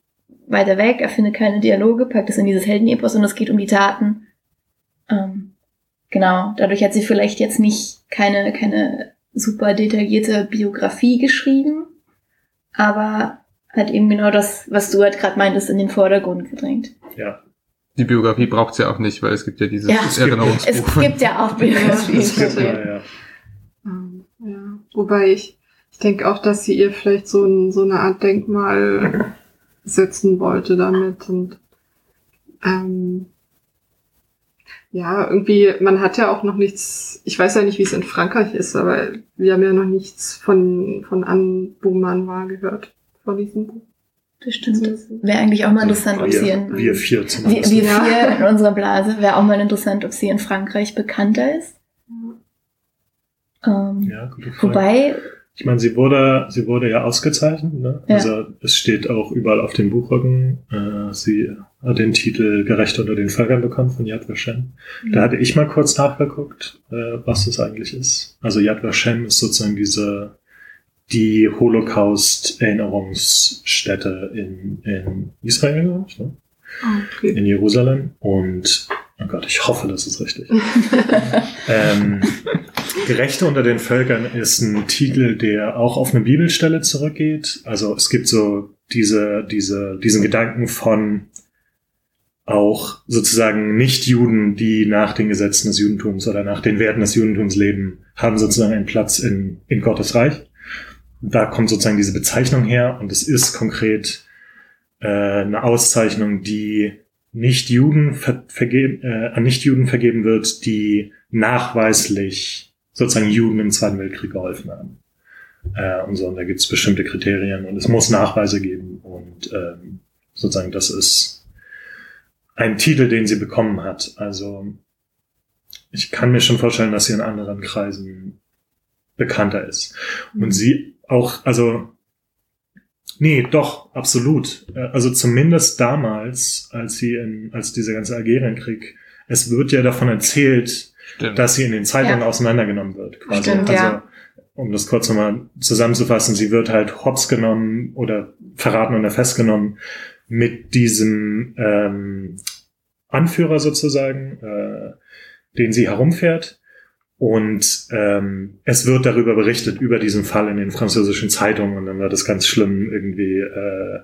weiter weg, erfinde keine Dialoge, pack das in dieses Heldenepos und es geht um die Taten. Ähm, genau, dadurch hat sie vielleicht jetzt nicht keine, keine super detaillierte Biografie geschrieben, aber hat eben genau das, was du halt gerade meintest, in den Vordergrund gedrängt. Ja. Die Biografie braucht's ja auch nicht, weil es gibt ja dieses Ja. Es gibt- Erinnerungsbuch. Es gibt ja auch Ja, Biografien. Das gibt, ja, ja. Ähm, ja. Wobei ich, ich denke auch, dass sie ihr vielleicht so, ein, so eine Art Denkmal setzen wollte damit und ähm, ja, irgendwie, man hat ja auch noch nichts, ich weiß ja nicht, wie es in Frankreich ist, aber wir haben ja noch nichts von, von Anne Beaumanoir gehört, von diesem Buch. Das stimmt. Wäre eigentlich auch mal interessant, ob wir, sie in, wir vier Wir, zumindest. wir Ja. vier in unserer Blase. Wäre auch mal interessant, ob sie in Frankreich bekannter ist. Ähm, ja, gute Frage. wobei, Ich meine, sie wurde, sie wurde ja ausgezeichnet. Ne? Ja. Also es steht auch überall auf dem Buchrücken. Äh, sie hat den Titel Gerecht unter den Völkern bekommen von Yad Vashem. Da hatte ich mal kurz nachgeguckt, äh, was das eigentlich ist. Also Yad Vashem ist sozusagen diese die Holocaust-Erinnerungsstätte in, in Israel, glaube ich, ne? Ah, okay. in Jerusalem. Und oh Gott, ich hoffe, das ist richtig. ähm, Gerechte unter den Völkern ist ein Titel, der auch auf eine Bibelstelle zurückgeht. Also es gibt so diese, diese, diesen Gedanken von auch sozusagen Nicht-Juden, die nach den Gesetzen des Judentums oder nach den Werten des Judentums leben, haben sozusagen einen Platz in, in Gottes Reich. Da kommt sozusagen diese Bezeichnung her und es ist konkret äh, eine Auszeichnung, die Nicht-Juden ver vergeben, äh, an Nicht-Juden vergeben wird, die nachweislich sozusagen Juden im Zweiten Weltkrieg geholfen haben. Äh, und so, und da gibt es bestimmte Kriterien und es muss Nachweise geben und ähm, sozusagen das ist ein Titel, den sie bekommen hat. Also ich kann mir schon vorstellen, dass sie in anderen Kreisen bekannter ist. Und sie auch, also Nee, doch, absolut. Äh, Also zumindest damals, als sie in, als dieser ganze Algerienkrieg, es wird ja davon erzählt, Stimmt. dass sie in den Zeitungen Ja. auseinandergenommen wird. Quasi. Stimmt, also, ja. um das kurz nochmal zusammenzufassen, sie wird halt hops genommen oder verraten oder festgenommen mit diesem ähm, Anführer sozusagen, äh, den sie herumfährt. Und ähm, es wird darüber berichtet, über diesen Fall in den französischen Zeitungen. Und dann wird es ganz schlimm irgendwie äh,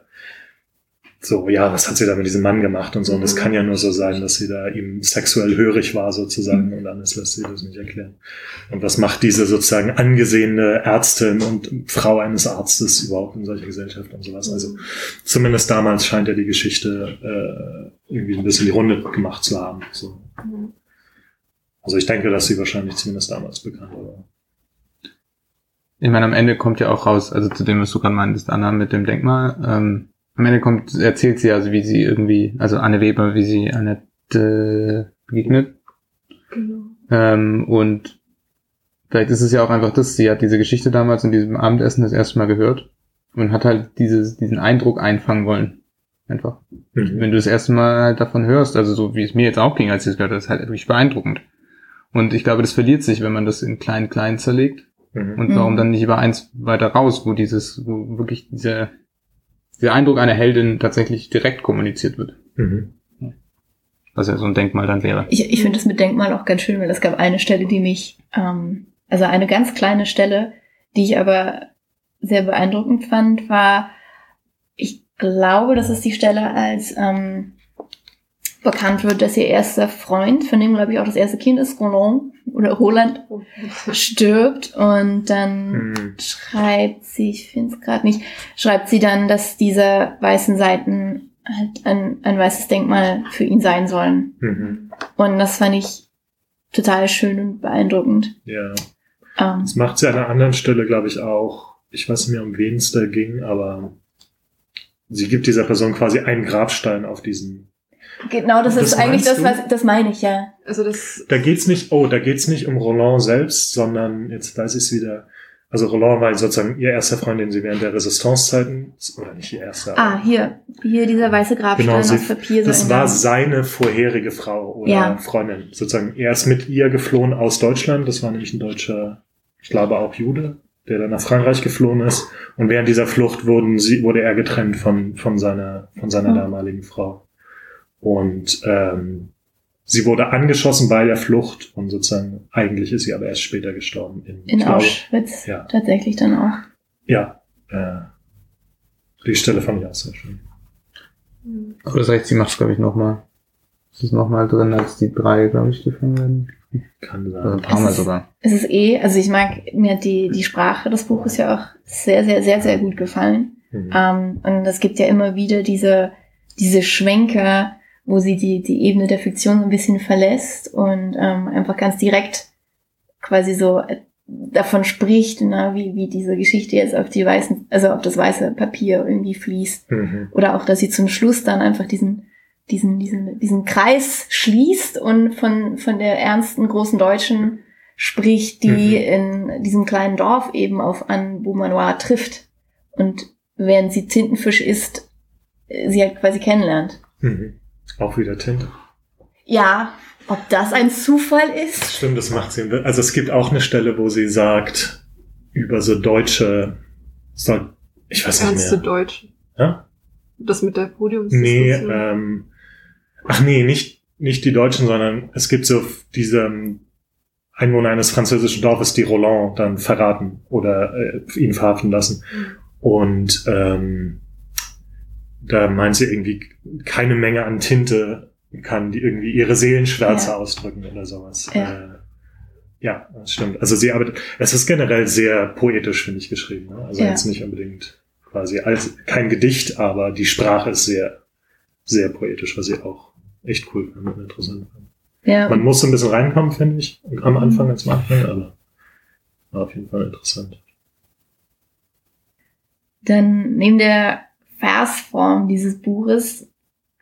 so, ja, was hat sie da mit diesem Mann gemacht und so. Und es Mhm. kann ja nur so sein, dass sie da ihm sexuell hörig war sozusagen und anders lässt sie das nicht erklären. Und was macht diese sozusagen angesehene Ärztin und Frau eines Arztes überhaupt in solcher Gesellschaft und sowas? Also zumindest damals scheint ja die Geschichte äh, irgendwie ein bisschen die Runde gemacht zu haben. So. Mhm. Also ich denke, dass sie wahrscheinlich zumindest damals bekannt war. Ich meine, am Ende kommt ja auch raus, also zu dem, was du gerade meintest, Anna mit dem Denkmal, ähm, am Ende kommt, erzählt sie also, wie sie irgendwie, also Anne Weber, wie sie Annette begegnet. Genau. Ähm, und vielleicht ist es ja auch einfach das, sie hat diese Geschichte damals in diesem Abendessen das erste Mal gehört und hat halt dieses, diesen Eindruck einfangen wollen. Einfach. Mhm. Wenn du das erste Mal halt davon hörst, also so wie es mir jetzt auch ging, als ich es gehört habe, ist halt wirklich beeindruckend. Und ich glaube, das verliert sich, wenn man das in klein klein zerlegt. Mhm. Und Mhm. warum dann nicht über eins weiter raus, wo dieses, wo wirklich dieser, dieser Eindruck einer Heldin tatsächlich direkt kommuniziert wird. Mhm. Was ja so ein Denkmal dann wäre. Ich, ich finde das mit Denkmal auch ganz schön, weil es gab eine Stelle, die mich, ähm, also eine ganz kleine Stelle, die ich aber sehr beeindruckend fand, war, ich glaube, das ist die Stelle, als ähm, bekannt wird, dass ihr erster Freund, von dem glaube ich auch das erste Kind ist, Roland oder Roland, stirbt und dann Mhm. schreibt sie, ich finde es gerade nicht, schreibt sie dann, dass diese weißen Seiten halt ein, ein weißes Denkmal für ihn sein sollen. Mhm. Und das fand ich total schön und beeindruckend. Ja. Ähm, Das macht sie an einer anderen Stelle, glaube ich, auch. Ich weiß nicht mehr, um wen es da ging, aber sie gibt dieser Person quasi einen Grabstein auf diesen. Genau, das, Das ist eigentlich das, was, das meine ich ja. Also das, Da geht's nicht, oh, da geht's nicht um Roland selbst, sondern jetzt weiß ich es wieder. Also Roland war sozusagen ihr erster Freund, den sie während der Resistance-Zeiten, oder nicht ihr erster. Ah, hier, hier dieser weiße Grabstein Genau, sie- auf Papier. Das so war seine vorherige Frau oder Ja. Freundin. Sozusagen, er ist mit ihr geflohen aus Deutschland. Das war nämlich ein deutscher, ich glaube auch Jude, der dann nach Frankreich geflohen ist. Und während dieser Flucht wurden sie, wurde er getrennt von, von seiner, von seiner Hm. damaligen Frau. Und ähm, sie wurde angeschossen bei der Flucht und sozusagen, eigentlich ist sie aber erst später gestorben. In, in glaube, Auschwitz ja. tatsächlich dann auch. Ja. Äh, die Stelle fand ich auch sehr schön. Aber das heißt, sie macht glaube ich, nochmal. Es ist nochmal drin als die drei, glaube ich, gefangen werden. Kann Also sein. ein paar Mal Es ist- sogar. Es ist eh, also ich mag, mir hat die, die Sprache des Buches ja auch sehr, sehr, sehr, sehr gut gefallen. Mhm. Ähm, und es gibt ja immer wieder diese, diese Schwenker, wo sie die, die Ebene der Fiktion so ein bisschen verlässt und ähm, einfach ganz direkt quasi so äh, davon spricht, na, wie, wie diese Geschichte jetzt auf die weißen, also auf das weiße Papier irgendwie fließt. Mhm. Oder auch, dass sie zum Schluss dann einfach diesen, diesen, diesen, diesen Kreis schließt und von, von der ernsten großen Deutschen spricht, die in diesem kleinen Dorf eben auf Anne Beaumanoir trifft. Und während sie Tintenfisch isst, äh, sie halt quasi kennenlernt. Mhm. Auch wieder Tinte. Ja, ob das ein Zufall ist? Stimmt, das macht sie. Also es gibt auch eine Stelle, wo sie sagt, über so deutsche, so, ich weiß nicht ernste mehr. Deutsch. Ja? Das mit der Podiums. Nee, ähm, ach nee, nicht, nicht die Deutschen, sondern es gibt so diese ähm, Einwohner eines französischen Dorfes, die Roland dann verraten oder äh, ihn verhaften lassen. Und ähm, da meint sie irgendwie, keine Menge an Tinte kann die irgendwie ihre Seelenschwärze Ja. ausdrücken oder sowas. Ja. Äh, ja, das stimmt. Also sie arbeitet, es ist generell sehr poetisch, finde ich, geschrieben. Ne? Also Ja. jetzt nicht unbedingt quasi als kein Gedicht, aber die Sprache ist sehr, sehr poetisch, was ich auch echt cool fand und interessant fand. Ja, Man muss so ein bisschen reinkommen, finde ich, am Anfang als am Anfang, aber war auf jeden Fall interessant. dann neben der Versform dieses Buches,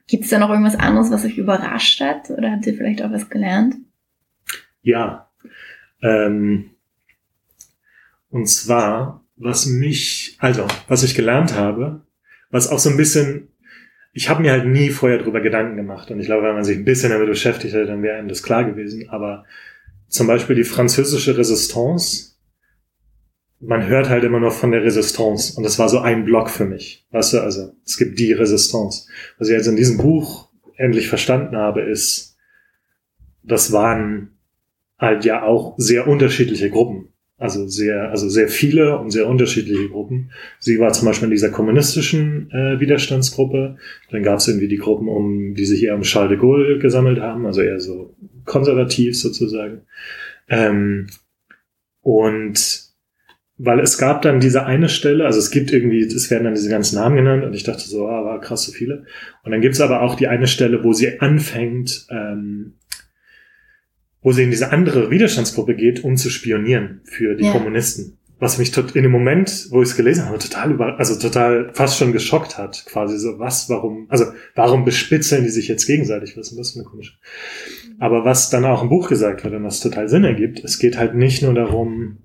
gibt es da noch irgendwas anderes, was euch überrascht hat? Oder habt ihr vielleicht auch was gelernt? Ja. Ähm, und zwar, was mich, also, was ich gelernt habe, was auch so ein bisschen, ich habe mir halt nie vorher drüber Gedanken gemacht. Und ich glaube, wenn man sich ein bisschen damit beschäftigt hätte, dann wäre einem das klar gewesen. Aber zum Beispiel die französische Resistance, man hört halt immer nur von der Resistance. Und das war so ein Block für mich. Weißt du, also, es gibt die Resistance. Was ich jetzt in diesem Buch endlich verstanden habe, ist, das waren halt ja auch sehr unterschiedliche Gruppen. Also sehr, also sehr viele und sehr unterschiedliche Gruppen. Sie war zum Beispiel in dieser kommunistischen äh, Widerstandsgruppe. Dann gab es irgendwie die Gruppen, um, die sich eher um Charles de Gaulle gesammelt haben, also eher so konservativ sozusagen. Ähm, und weil es gab dann diese eine Stelle, also es gibt irgendwie, es werden dann diese ganzen Namen genannt und ich dachte so, ah, war krass so viele. Und dann gibt es aber auch die eine Stelle, wo sie anfängt, ähm, wo sie in diese andere Widerstandsgruppe geht, um zu spionieren für die Ja. Kommunisten. Was mich tot, in dem Moment, wo ich es gelesen habe, total über, also total fast schon geschockt hat. Quasi so, was, warum, also warum bespitzeln die sich jetzt gegenseitig? Was ist das für eine komische? Aber was dann auch im Buch gesagt wird und was total Sinn ergibt, es geht halt nicht nur darum,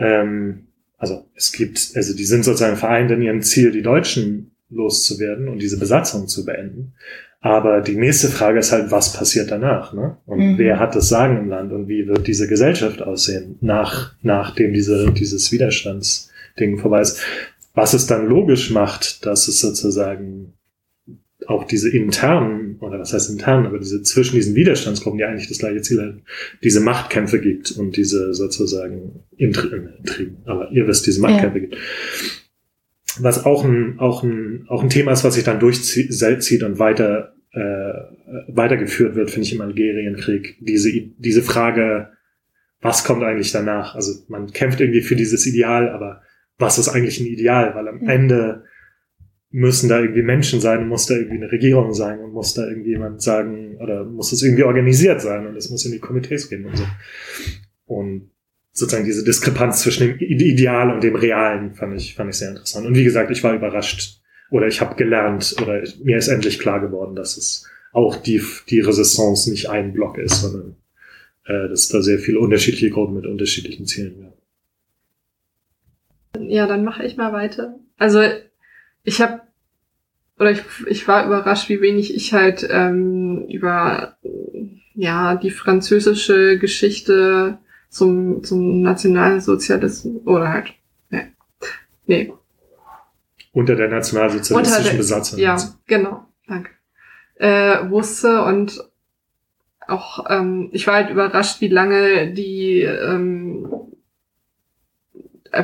ähm, also es gibt, also die sind sozusagen vereint in ihrem Ziel, die Deutschen loszuwerden und diese Besatzung zu beenden. Aber die nächste Frage ist halt, was passiert danach? Ne? Und Mhm. wer hat das Sagen im Land und wie wird diese Gesellschaft aussehen, nach, nachdem diese, dieses Widerstandsding vorbei ist? Was es dann logisch macht, dass es sozusagen auch diese internen, oder was heißt intern, aber diese zwischen diesen Widerstandsgruppen, die eigentlich das gleiche Ziel haben, diese Machtkämpfe gibt und diese sozusagen Intri äh, Intrigen, aber ihr wisst, diese Machtkämpfe gibt. Was auch ein, auch ein, auch ein Thema ist, was sich dann durchzieht und weiter, äh, weitergeführt wird, finde ich, im Algerienkrieg. Diese, diese Frage, was kommt eigentlich danach? Also man kämpft irgendwie für dieses Ideal, aber was ist eigentlich ein Ideal? Weil am Ja. Ende müssen da irgendwie Menschen sein, muss da irgendwie eine Regierung sein und muss da irgendwie jemand sagen, oder muss es irgendwie organisiert sein und es muss in die Komitees gehen und so. Und sozusagen diese Diskrepanz zwischen dem Ideal und dem Realen fand ich, fand ich sehr interessant. Und wie gesagt, ich war überrascht oder ich habe gelernt oder mir ist endlich klar geworden, dass es auch die, die Resistance nicht ein Block ist, sondern äh, dass da sehr viele unterschiedliche Gruppen mit unterschiedlichen Zielen werden. Ja, dann mache ich mal weiter. Also ich habe oder ich, ich war überrascht, wie wenig ich halt ähm, über ja die französische Geschichte zum zum Nationalsozialismus oder halt nee, nee Unter der nationalsozialistischen Unter der- Besatzung. ja genau danke äh, wusste und auch ähm, ich war halt überrascht, wie lange die ähm, äh,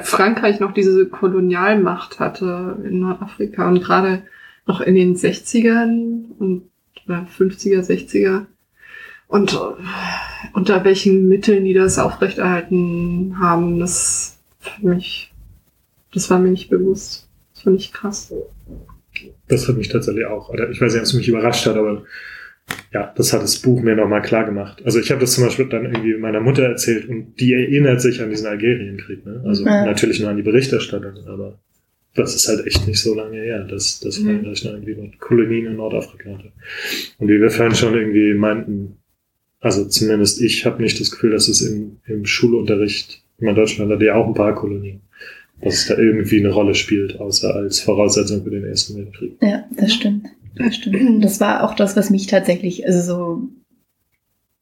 Frankreich noch diese Kolonialmacht hatte in Nordafrika und gerade noch in den 60ern und oder 50er, 60er und äh, unter welchen Mitteln die das aufrechterhalten haben, das für mich, das war mir nicht bewusst. Das fand ich krass. Das hat mich tatsächlich auch, oder ich weiß nicht, ob es mich überrascht hat, aber ja, das hat das Buch mir nochmal klar gemacht. Also ich habe das zum Beispiel dann irgendwie meiner Mutter erzählt und die erinnert sich an diesen Algerienkrieg. Ne? Also Ja. natürlich nur an die Berichterstattung, aber das ist halt echt nicht so lange her, dass, dass Mhm. Frankreich noch irgendwie Kolonien in Nordafrika hatte. Und wie wir vorhin schon irgendwie meinten, also zumindest ich habe nicht das Gefühl, dass es im, im Schulunterricht, ich meine, Deutschland hat ja auch ein paar Kolonien, dass es da irgendwie eine Rolle spielt, außer als Voraussetzung für den Ersten Weltkrieg. Ja, das stimmt. Das stimmt. Das war auch das, was mich tatsächlich, also so,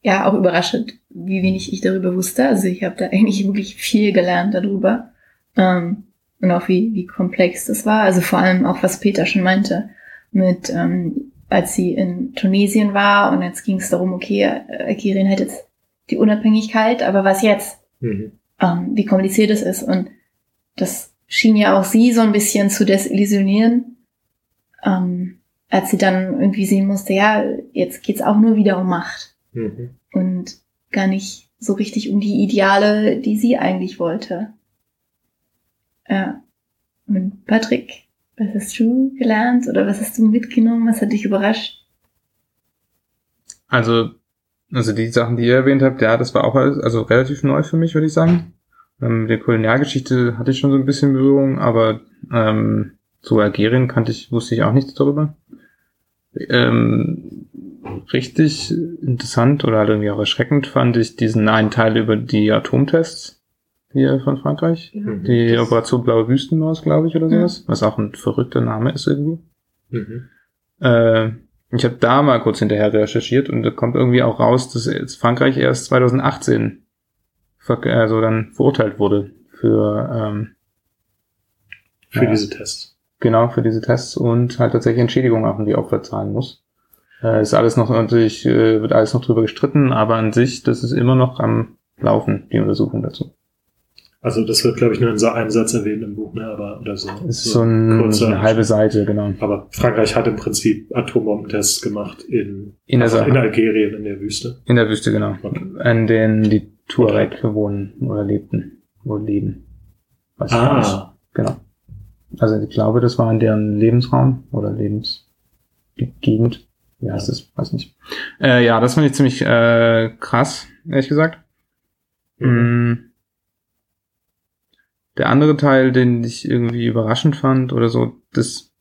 ja, auch überrascht, hat, wie wenig ich darüber wusste. Also ich habe da eigentlich wirklich viel gelernt darüber. Ähm, und auch wie, wie komplex das war. Also vor allem auch, was Peter schon meinte, mit, ähm, als sie in Tunesien war und jetzt ging es darum, okay, äh, Algerien hat jetzt die Unabhängigkeit, aber was jetzt? Mhm. ähm, wie kompliziert es ist. Und das schien ja auch sie so ein bisschen zu desillusionieren, ähm, als sie dann irgendwie sehen musste, ja, jetzt geht's auch nur wieder um Macht Mhm. und gar nicht so richtig um die Ideale, die sie eigentlich wollte. Ja. Und Patrick, was hast du gelernt oder was hast du mitgenommen? Was hat dich überrascht? Also, also die Sachen, die ihr erwähnt habt, ja, das war auch alles, also relativ neu für mich, würde ich sagen. Ähm, mit der Kolonialgeschichte hatte ich schon so ein bisschen Berührung, aber ähm, zu Algerien kannte ich, wusste ich auch nichts darüber. Ähm, richtig interessant oder halt irgendwie auch erschreckend fand ich diesen einen Teil über die Atomtests hier von Frankreich. Mhm. Die Operation Blaue Wüstenmaus, glaube ich, oder sowas. Was auch ein verrückter Name ist irgendwie. Mhm. Äh, ich habe da mal kurz hinterher recherchiert und da kommt irgendwie auch raus, dass jetzt Frankreich erst 2018 ver also dann verurteilt wurde für ähm, Für Ja. diese Tests. Genau für diese Tests und halt tatsächlich Entschädigung auch an die Opfer zahlen muss. Äh, ist alles noch natürlich äh, wird alles noch drüber gestritten, aber an sich das ist immer noch am Laufen die Untersuchung dazu. Also das wird, glaube ich, nur in so einem Satz erwähnt im Buch, ne? Aber oder so. Ist so ein, kurzer- eine halbe Seite, genau. Aber Frankreich hat im Prinzip Atombombentests gemacht in, In der in. Algerien in der Wüste. In der Wüste, genau. Okay. An denen die Tuareg wohnen oder lebten. Oder leben. Weiß. Ah, Genau. Also ich glaube, das war in deren Lebensraum oder Lebensgegend. Wie heißt das? Weiß nicht. Äh, ja, das fand ich ziemlich äh, krass, ehrlich gesagt. mhm. Mm. Der andere Teil, den ich irgendwie überraschend fand oder so, das,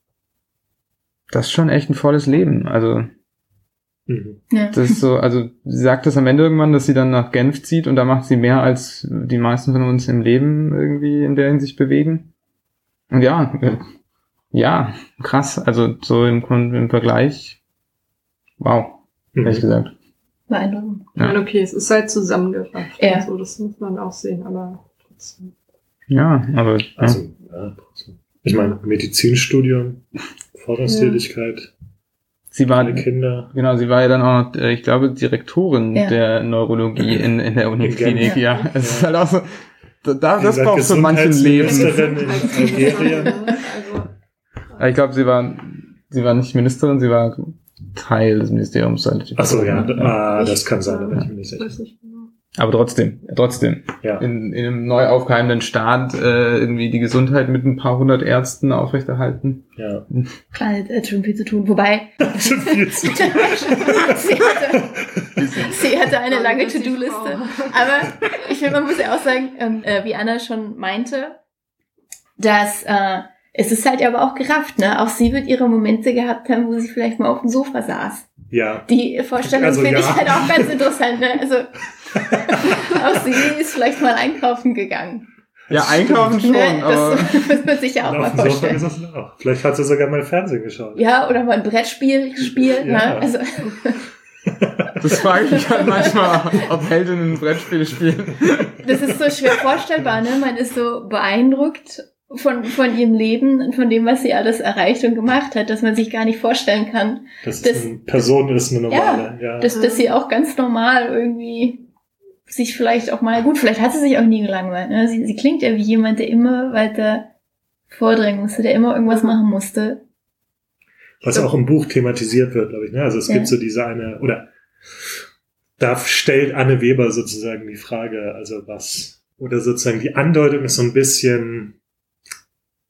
das ist schon echt ein volles Leben. Also Mhm. Ja. das ist so, also sie sagt das am Ende irgendwann, dass sie dann nach Genf zieht und da macht sie mehr als die meisten von uns im Leben irgendwie in der Hinsicht bewegen. Ja, äh, ja, krass. Also so im, im Vergleich, wow, ehrlich Mhm. gesagt. Beeindruckend. Ich meine, okay, es ist halt zusammengefasst. Ja. Also, das muss man auch sehen, aber trotzdem. Ja, aber ja. Also, ja, trotzdem. ich meine, Medizinstudium, Forderungstätigkeit, sie war alle Kinder. Genau, sie war ja dann auch noch, äh, ich glaube, Direktorin Ja. der Neurologie in, in der Uniklinik, ja. Es ist halt auch so, da, da- das braucht so manchen Leben. Gesundheitsministerin in Algerien. Also, Aber Ich glaube, sie war, sie war nicht Ministerin, sie war Teil des Ministeriums. Achso, ja, ah, das kann sein, da bin ich mir nicht sicher. Aber trotzdem, trotzdem. Ja. In, in einem neu aufkeimenden Staat äh, irgendwie die Gesundheit mit ein paar hundert Ärzten aufrechterhalten. Ja. Klar, hat hat schon viel zu tun. Wobei, Schon viel zu tun. sie, hatte, sie hatte eine lange To-Do-Liste. Aber ich finde, man muss ja auch sagen, ähm, äh, wie Anna schon meinte, dass äh, es ist halt aber auch gerafft, ne? Auch sie wird ihre Momente gehabt haben, wo sie vielleicht mal auf dem Sofa saß. Ja. Die Vorstellung Also, finde ja. ich halt auch ganz interessant, ne? Also auch sie ist vielleicht mal einkaufen gegangen. Ja, einkaufen schon, ne? aber Das muss man sich ja auch mal vorstellen. auch. Vielleicht hat sie sogar mal Fernsehen geschaut. Ja, oder mal ein Brettspiel gespielt, Ja. ne? Also das frage ich mich halt manchmal, ob Heldinnen Brettspiele spielen. das ist so schwer vorstellbar, ne? Man ist so beeindruckt von, von ihrem Leben und von dem, was sie alles erreicht und gemacht hat, dass man sich gar nicht vorstellen kann, Dass Das- es eine Person ist, eine normale. Ja. dass, dass sie auch ganz normal irgendwie sich vielleicht auch mal, gut, vielleicht hat sie sich auch nie gelangweilt. Ne? Sie, sie klingt ja wie jemand, der immer weiter vordringen musste, der immer irgendwas machen musste. Was auch im Buch thematisiert wird, glaube ich. Ne? Also es Ja. gibt so diese eine, oder da stellt Anne Weber sozusagen die Frage, also was, oder sozusagen die Andeutung ist so ein bisschen,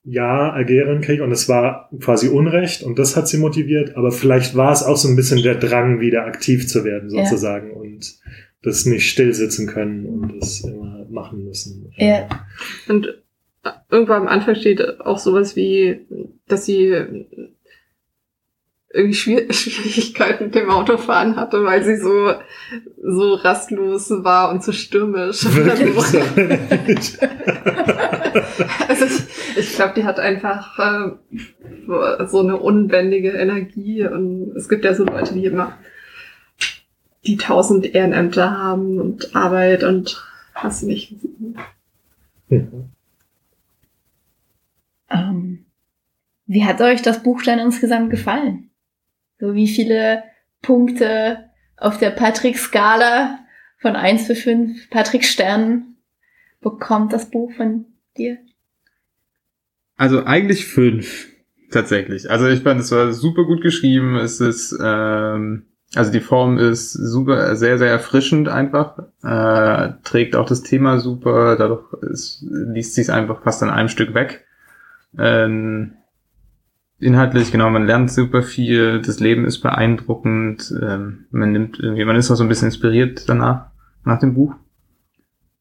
ja, Algerienkrieg und es war quasi Unrecht und das hat sie motiviert, aber vielleicht war es auch so ein bisschen der Drang, wieder aktiv zu werden Ja. sozusagen und das nicht still sitzen können und das immer machen müssen. Ja. Und irgendwo am Anfang steht auch sowas wie, dass sie irgendwie Schwier Schwierigkeiten mit dem Autofahren hatte, weil sie so, so rastlos war und so stürmisch. Wirklich? Also ich, ich glaube, die hat einfach äh, so- so eine unbändige Energie und es gibt ja so Leute, die immer die tausend Ehrenämter haben und Arbeit und hast du nicht. Mhm. Ähm, wie hat euch das Buch dann insgesamt gefallen? So wie viele Punkte auf der Patrick-Skala von 1 bis 5 Patrick-Sternen bekommt das Buch von dir? Also eigentlich fünf, tatsächlich. Also ich fand, es war super gut geschrieben. Es ist, ähm, also die Form ist super, sehr, sehr erfrischend einfach. Äh, trägt auch das Thema super. Dadurch ist, liest sich einfach fast an einem Stück weg. Ähm, inhaltlich, genau, man lernt super viel. Das Leben ist beeindruckend. Ähm, man nimmt irgendwie, man ist auch so ein bisschen inspiriert danach, nach dem Buch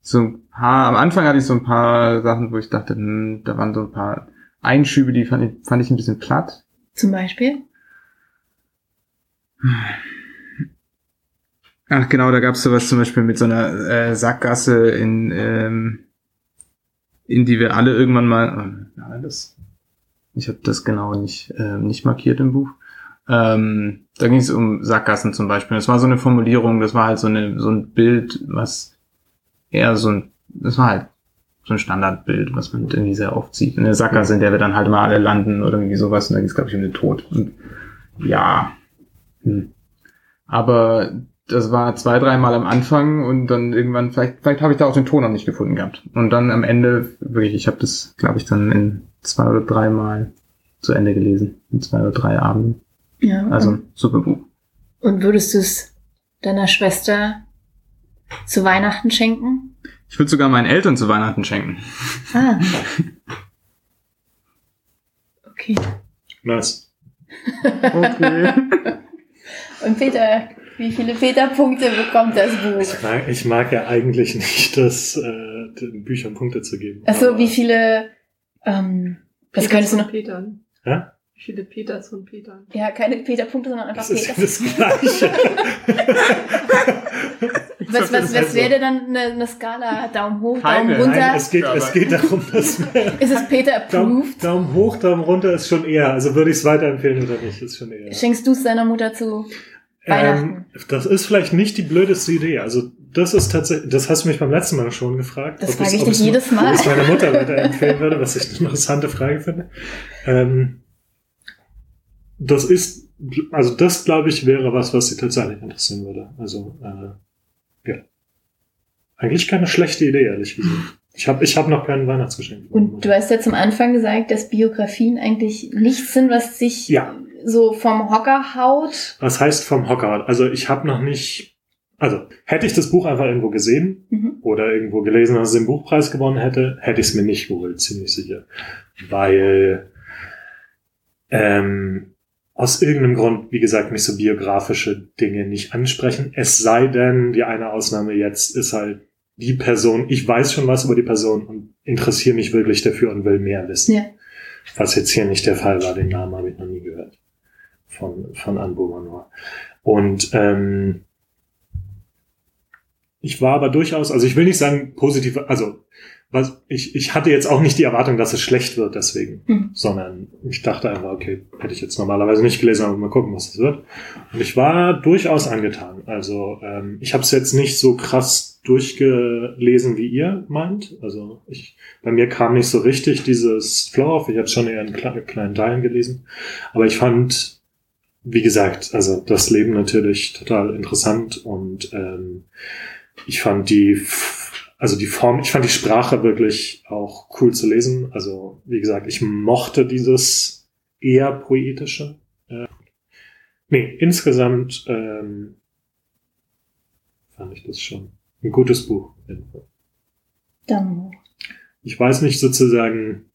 so ein paar, am Anfang hatte ich so ein paar Sachen, wo ich dachte, hm, da waren so ein paar Einschübe, die fand ich, fand ich ein bisschen platt. Zum Beispiel? Ach genau, da gab es sowas zum Beispiel mit so einer äh, Sackgasse, in, ähm, in die wir alle irgendwann mal, äh, das, ich habe das genau nicht, äh, nicht markiert im Buch. Ähm, da ging es um Sackgassen zum Beispiel. Das war so eine Formulierung, das war halt so, eine, so ein Bild, was eher so ein, das war halt so ein Standardbild, was man irgendwie sehr oft sieht. In der Sackgasse, in der wir dann halt mal alle landen oder irgendwie sowas. Und da ging es, glaube ich, um den Tod. Und ja. Hm. Aber das war zwei, dreimal am Anfang und dann irgendwann, vielleicht, vielleicht habe ich da auch den Ton noch nicht gefunden gehabt. Und dann am Ende, wirklich, ich habe das, glaube ich, dann in zwei oder dreimal zu Ende gelesen. In zwei oder drei Abenden. Ja. Also super Buch. und würdest du es deiner Schwester zu Weihnachten schenken? Ich würde sogar meinen Eltern zu Weihnachten schenken. Ah. Okay. Nice. Okay. Und Peter, wie viele Peter-Punkte bekommt das Buch? Ich mag, ich mag ja eigentlich nicht, das äh, den Büchern Punkte zu geben. Achso, Aber- wie viele, ähm, was Peters könntest du noch? Petern. Ja? Wie viele Peters von Petern? Ja, keine Peter-Punkte, sondern einfach Das ist Peter. das Gleiche. Was, was, was Also- wäre denn eine, eine Skala? Daumen hoch, Keine, Daumen runter? Nein, es geht, es geht darum, dass ist es Peter Daumen, approved? Daumen hoch, Daumen runter ist schon eher. Also würde ich es weiterempfehlen oder nicht, ist schon eher. Schenkst du es deiner Mutter zu? Ähm, das ist vielleicht nicht die blödeste Idee. Also das ist tatsächlich, das hast du mich beim letzten Mal schon gefragt. Das frage ich dich jedes Mal. Ob ich meiner Mutter weiterempfehlen würde, was ich eine interessante Frage finde. Ähm, das ist, also das glaube ich wäre was, was sie tatsächlich interessieren würde. Also äh, ja, eigentlich keine schlechte Idee, ehrlich gesagt. Ich habe ich hab noch kein Weihnachtsgeschenk. Und du hast ja zum Anfang gesagt, dass Biografien eigentlich nichts sind, was sich Ja. So vom Hocker haut. Was heißt vom Hocker? Also ich habe noch nicht, also hätte ich das Buch einfach irgendwo gesehen Mhm. oder irgendwo gelesen, dass es den Buchpreis gewonnen hätte, hätte ich es mir nicht geholt, ziemlich sicher. Weil ähm, aus irgendeinem Grund, wie gesagt, mich so biografische Dinge nicht ansprechen. Es sei denn, die eine Ausnahme jetzt ist halt die Person, ich weiß schon was über die Person und interessiere mich wirklich dafür und will mehr wissen. Ja. Was jetzt hier nicht der Fall war, den Namen habe ich noch nie gehört. Von, von Anne Beaumanoir. Und ähm, ich war aber durchaus, also ich will nicht sagen positiv, also was, ich, ich hatte jetzt auch nicht die Erwartung, dass es schlecht wird deswegen, Mhm. sondern ich dachte einfach, okay, hätte ich jetzt normalerweise nicht gelesen, aber mal gucken, was es wird. Und ich war durchaus angetan. Also ähm, ich habe es jetzt nicht so krass durchgelesen, wie ihr meint. Also ich, bei mir kam nicht so richtig dieses Flow auf. Ich habe schon eher in kle kleinen Teilen gelesen. Aber ich fand, wie gesagt, also das Leben natürlich total interessant und ähm, ich fand die, also die Form, ich fand die Sprache wirklich auch cool zu lesen. Also wie gesagt, ich mochte dieses eher poetische. Äh, nee, insgesamt ähm, fand ich das schon ein gutes Buch. hoch. Ich weiß nicht sozusagen.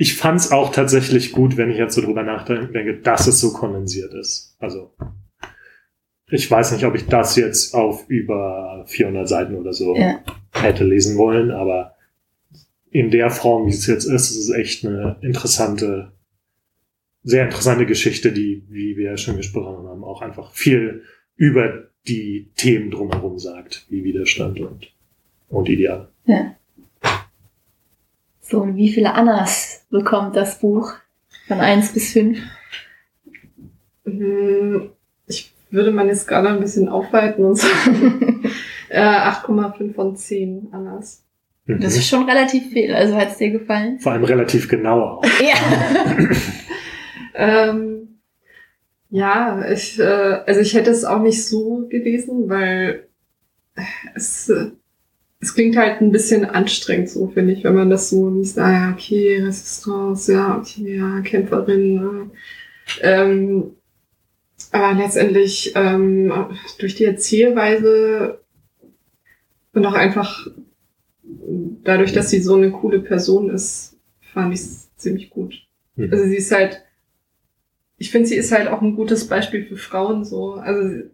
Ich fand's auch tatsächlich gut, wenn ich jetzt so drüber nachdenke, dass es so kondensiert ist. Also ich weiß nicht, ob ich das jetzt auf über 400 Seiten oder so Ja. hätte lesen wollen, aber in der Form, wie es jetzt ist, ist es echt eine interessante, sehr interessante Geschichte, die, wie wir ja schon gesprochen haben, auch einfach viel über die Themen drumherum sagt, wie Widerstand und, und Ideal. Ja. So, und wie viele Annas bekommt das Buch? Von eins bis fünf? Hm, Ich würde meine Skala ein bisschen aufweiten und sagen äh, 8,5 von 10 Annas. Mhm. Das ist schon relativ viel. Also hat es dir gefallen? Vor allem relativ genau auch. Ja. Ähm, ja, ich, äh, also ich hätte es auch nicht so gelesen, weil es, äh, es klingt halt ein bisschen anstrengend so, finde ich, wenn man das so liest. Ah ja, okay, Resistance, ja, okay, ja, Kämpferin. Äh, ähm, aber letztendlich ähm, durch die Erzählweise und auch einfach dadurch, dass sie so eine coole Person ist, fand ich es ziemlich gut. Mhm. Also sie ist halt, ich finde, sie ist halt auch ein gutes Beispiel für Frauen so. Also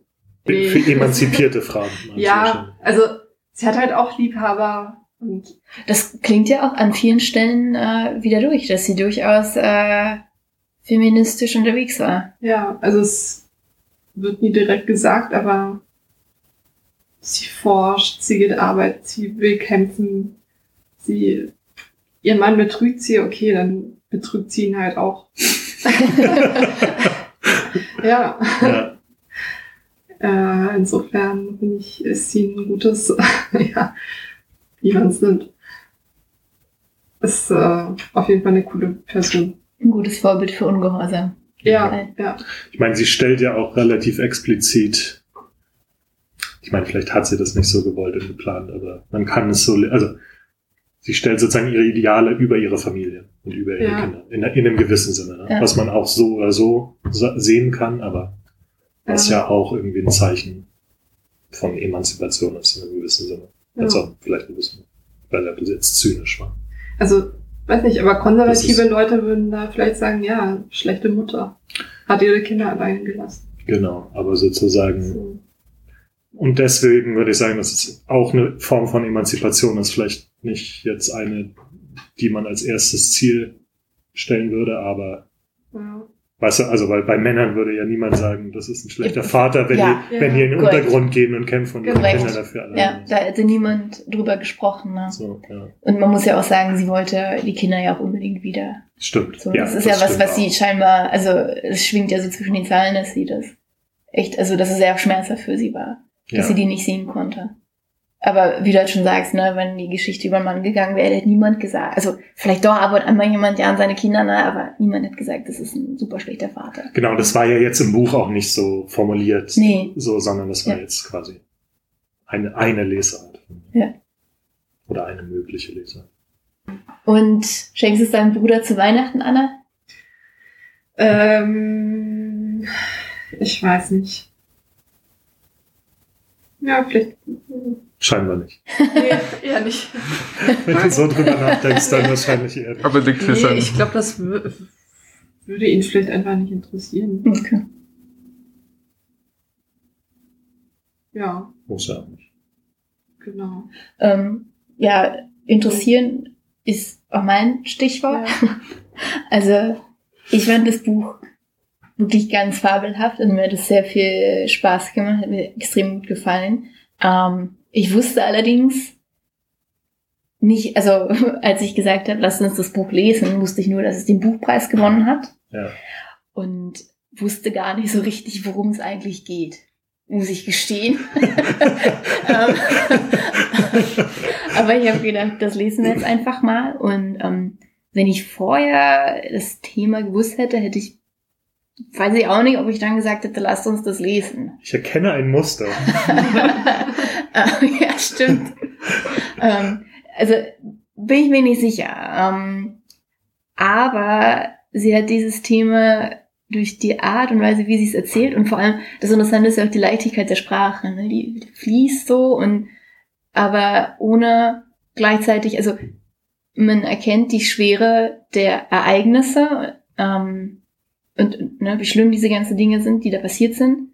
nee. Für emanzipierte Frauen. ja, also sie hat halt auch Liebhaber und Das klingt ja auch an vielen Stellen äh, wieder durch, dass sie durchaus äh, feministisch unterwegs war. ja, also es wird nie direkt gesagt, aber sie forscht, sie geht arbeiten, sie will kämpfen, sie ihr Mann betrügt sie, okay, dann betrügt sie ihn halt auch. ja. Ja. Äh, insofern finde ich, ist sie ein gutes, ja, wie man es nimmt. Ist äh, auf jeden Fall eine coole Person. Ein gutes Vorbild für Ungehorsam. Ja, ja. Ich meine, sie stellt ja auch relativ explizit ich meine, vielleicht hat sie das nicht so gewollt und geplant, aber man kann es so, also sie stellt sozusagen ihre Ideale über ihre Familie und über ihre Ja. Kinder, in, in einem gewissen Sinne, ne? Ja. was man auch so oder so sehen kann, aber was ja auch irgendwie ein Zeichen von Emanzipation ist in einem gewissen Sinne. Ja. Also vielleicht ein bisschen, weil er das jetzt zynisch war. Also, weiß nicht, aber konservative Leute würden da vielleicht sagen, ja, schlechte Mutter. Hat ihre Kinder allein gelassen. Genau, aber sozusagen So. Und deswegen würde ich sagen, dass es auch eine Form von Emanzipation ist. Vielleicht nicht jetzt eine, die man als erstes Ziel stellen würde, aber Ja. Weißt du, also weil bei Männern würde ja niemand sagen, das ist ein schlechter Vater, wenn, Ja. die, wenn die in den. Untergrund gehen und kämpfen und ihre. Kinder dafür alleine. Ja, da hätte niemand drüber gesprochen. Ne? so, ja. Und man muss ja auch sagen, sie wollte die Kinder ja auch unbedingt wieder. Stimmt. So, ja, das ist ja was, was sie auch. scheinbar, also es schwingt ja so zwischen den Zahlen, dass sie das echt, also dass es sehr schmerzhaft für sie war, dass ja. sie die nicht sehen konnte. Aber wie du halt schon sagst, ne, wenn die Geschichte über einen Mann gegangen wäre, hätte niemand gesagt, also vielleicht doch ab und an mal jemand ja an seine Kinder, ne, aber niemand hat gesagt, das ist ein super schlechter Vater. Genau, das war ja jetzt im Buch auch nicht so formuliert, Nee. so, sondern das war Ja. jetzt quasi eine, eine Lesart. Ja. Oder eine mögliche Lesart. Und schenkst es deinem Bruder zu Weihnachten, Anna? Ähm, ich weiß nicht. Ja, vielleicht. Scheinbar nicht. Nee, eher nicht. Wenn du so drüber nachdenkst, dann wahrscheinlich eher. Aber liegt Nee, an. ich glaube, das wü- würde ihn vielleicht einfach nicht interessieren. Okay. Ja, Muss ja auch nicht. genau. Ähm, ja, interessieren ist auch mein Stichwort. Also, ich fand das Buch wirklich ganz fabelhaft und mir hat es sehr viel Spaß gemacht, hat mir extrem gut gefallen. Ähm, ich wusste allerdings nicht, also als ich gesagt habe, lass uns das Buch lesen, wusste ich nur, dass es den Buchpreis gewonnen hat Ja. und wusste gar nicht so richtig, worum es eigentlich geht. Muss ich gestehen. Ähm, Aber ich habe gedacht, das lesen wir jetzt einfach mal. Und ähm, wenn ich vorher das Thema gewusst hätte, hätte ich, weiß ich auch nicht, ob ich dann gesagt hätte, lasst uns das lesen. Ich erkenne ein Muster. Äh, ja, stimmt. ähm, also bin ich mir nicht sicher. Ähm, aber sie hat dieses Thema durch die Art und Weise, wie sie es erzählt und vor allem das Interessante ist ja auch die Leichtigkeit der Sprache. Ne? Die, die fließt so und aber ohne gleichzeitig, also man erkennt die Schwere der Ereignisse ähm, und, ne, wie schlimm diese ganzen Dinge sind, die da passiert sind.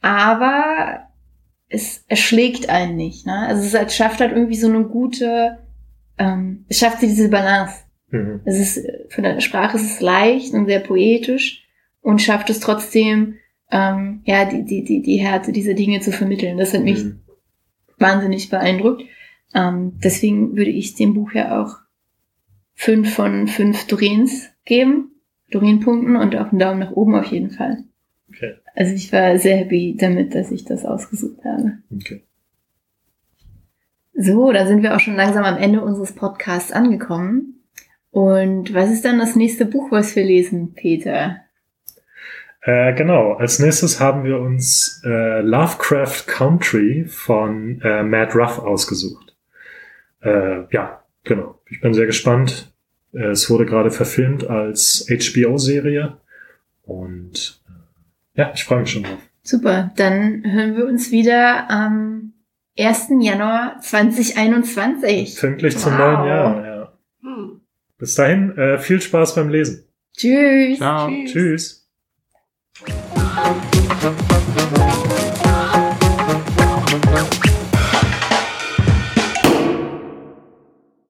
Aber es erschlägt einen nicht. Ne? Also es, es schafft halt irgendwie so eine gute, ähm, es schafft diese Balance. Mhm. Es ist von der Sprache ist es leicht und sehr poetisch und schafft es trotzdem, ähm, ja, die, die, die, die Härte dieser Dinge zu vermitteln. Das hat mich Mhm. wahnsinnig beeindruckt. Ähm, deswegen würde ich dem Buch ja auch fünf von fünf Dorins geben, Dorin-Punkten und auch einen Daumen nach oben auf jeden Fall. Okay. Also ich war sehr happy damit, dass ich das ausgesucht habe. Okay. So, da sind wir auch schon langsam am Ende unseres Podcasts angekommen. Und was ist dann das nächste Buch, was wir lesen, Peter? Äh, genau, als nächstes haben wir uns äh, Lovecraft Country von äh, Matt Ruff ausgesucht. Äh, ja, genau. Ich bin sehr gespannt. Äh, es wurde gerade verfilmt als HBO-Serie. Und äh, ja, ich freue mich schon drauf. Super, dann hören wir uns wieder am 1. Januar 2021. Pünktlich zum Wow. neuen Jahr. Ja. Hm. Bis dahin, äh, viel Spaß beim Lesen. Tschüss. Ciao. Tschüss. Tschüss.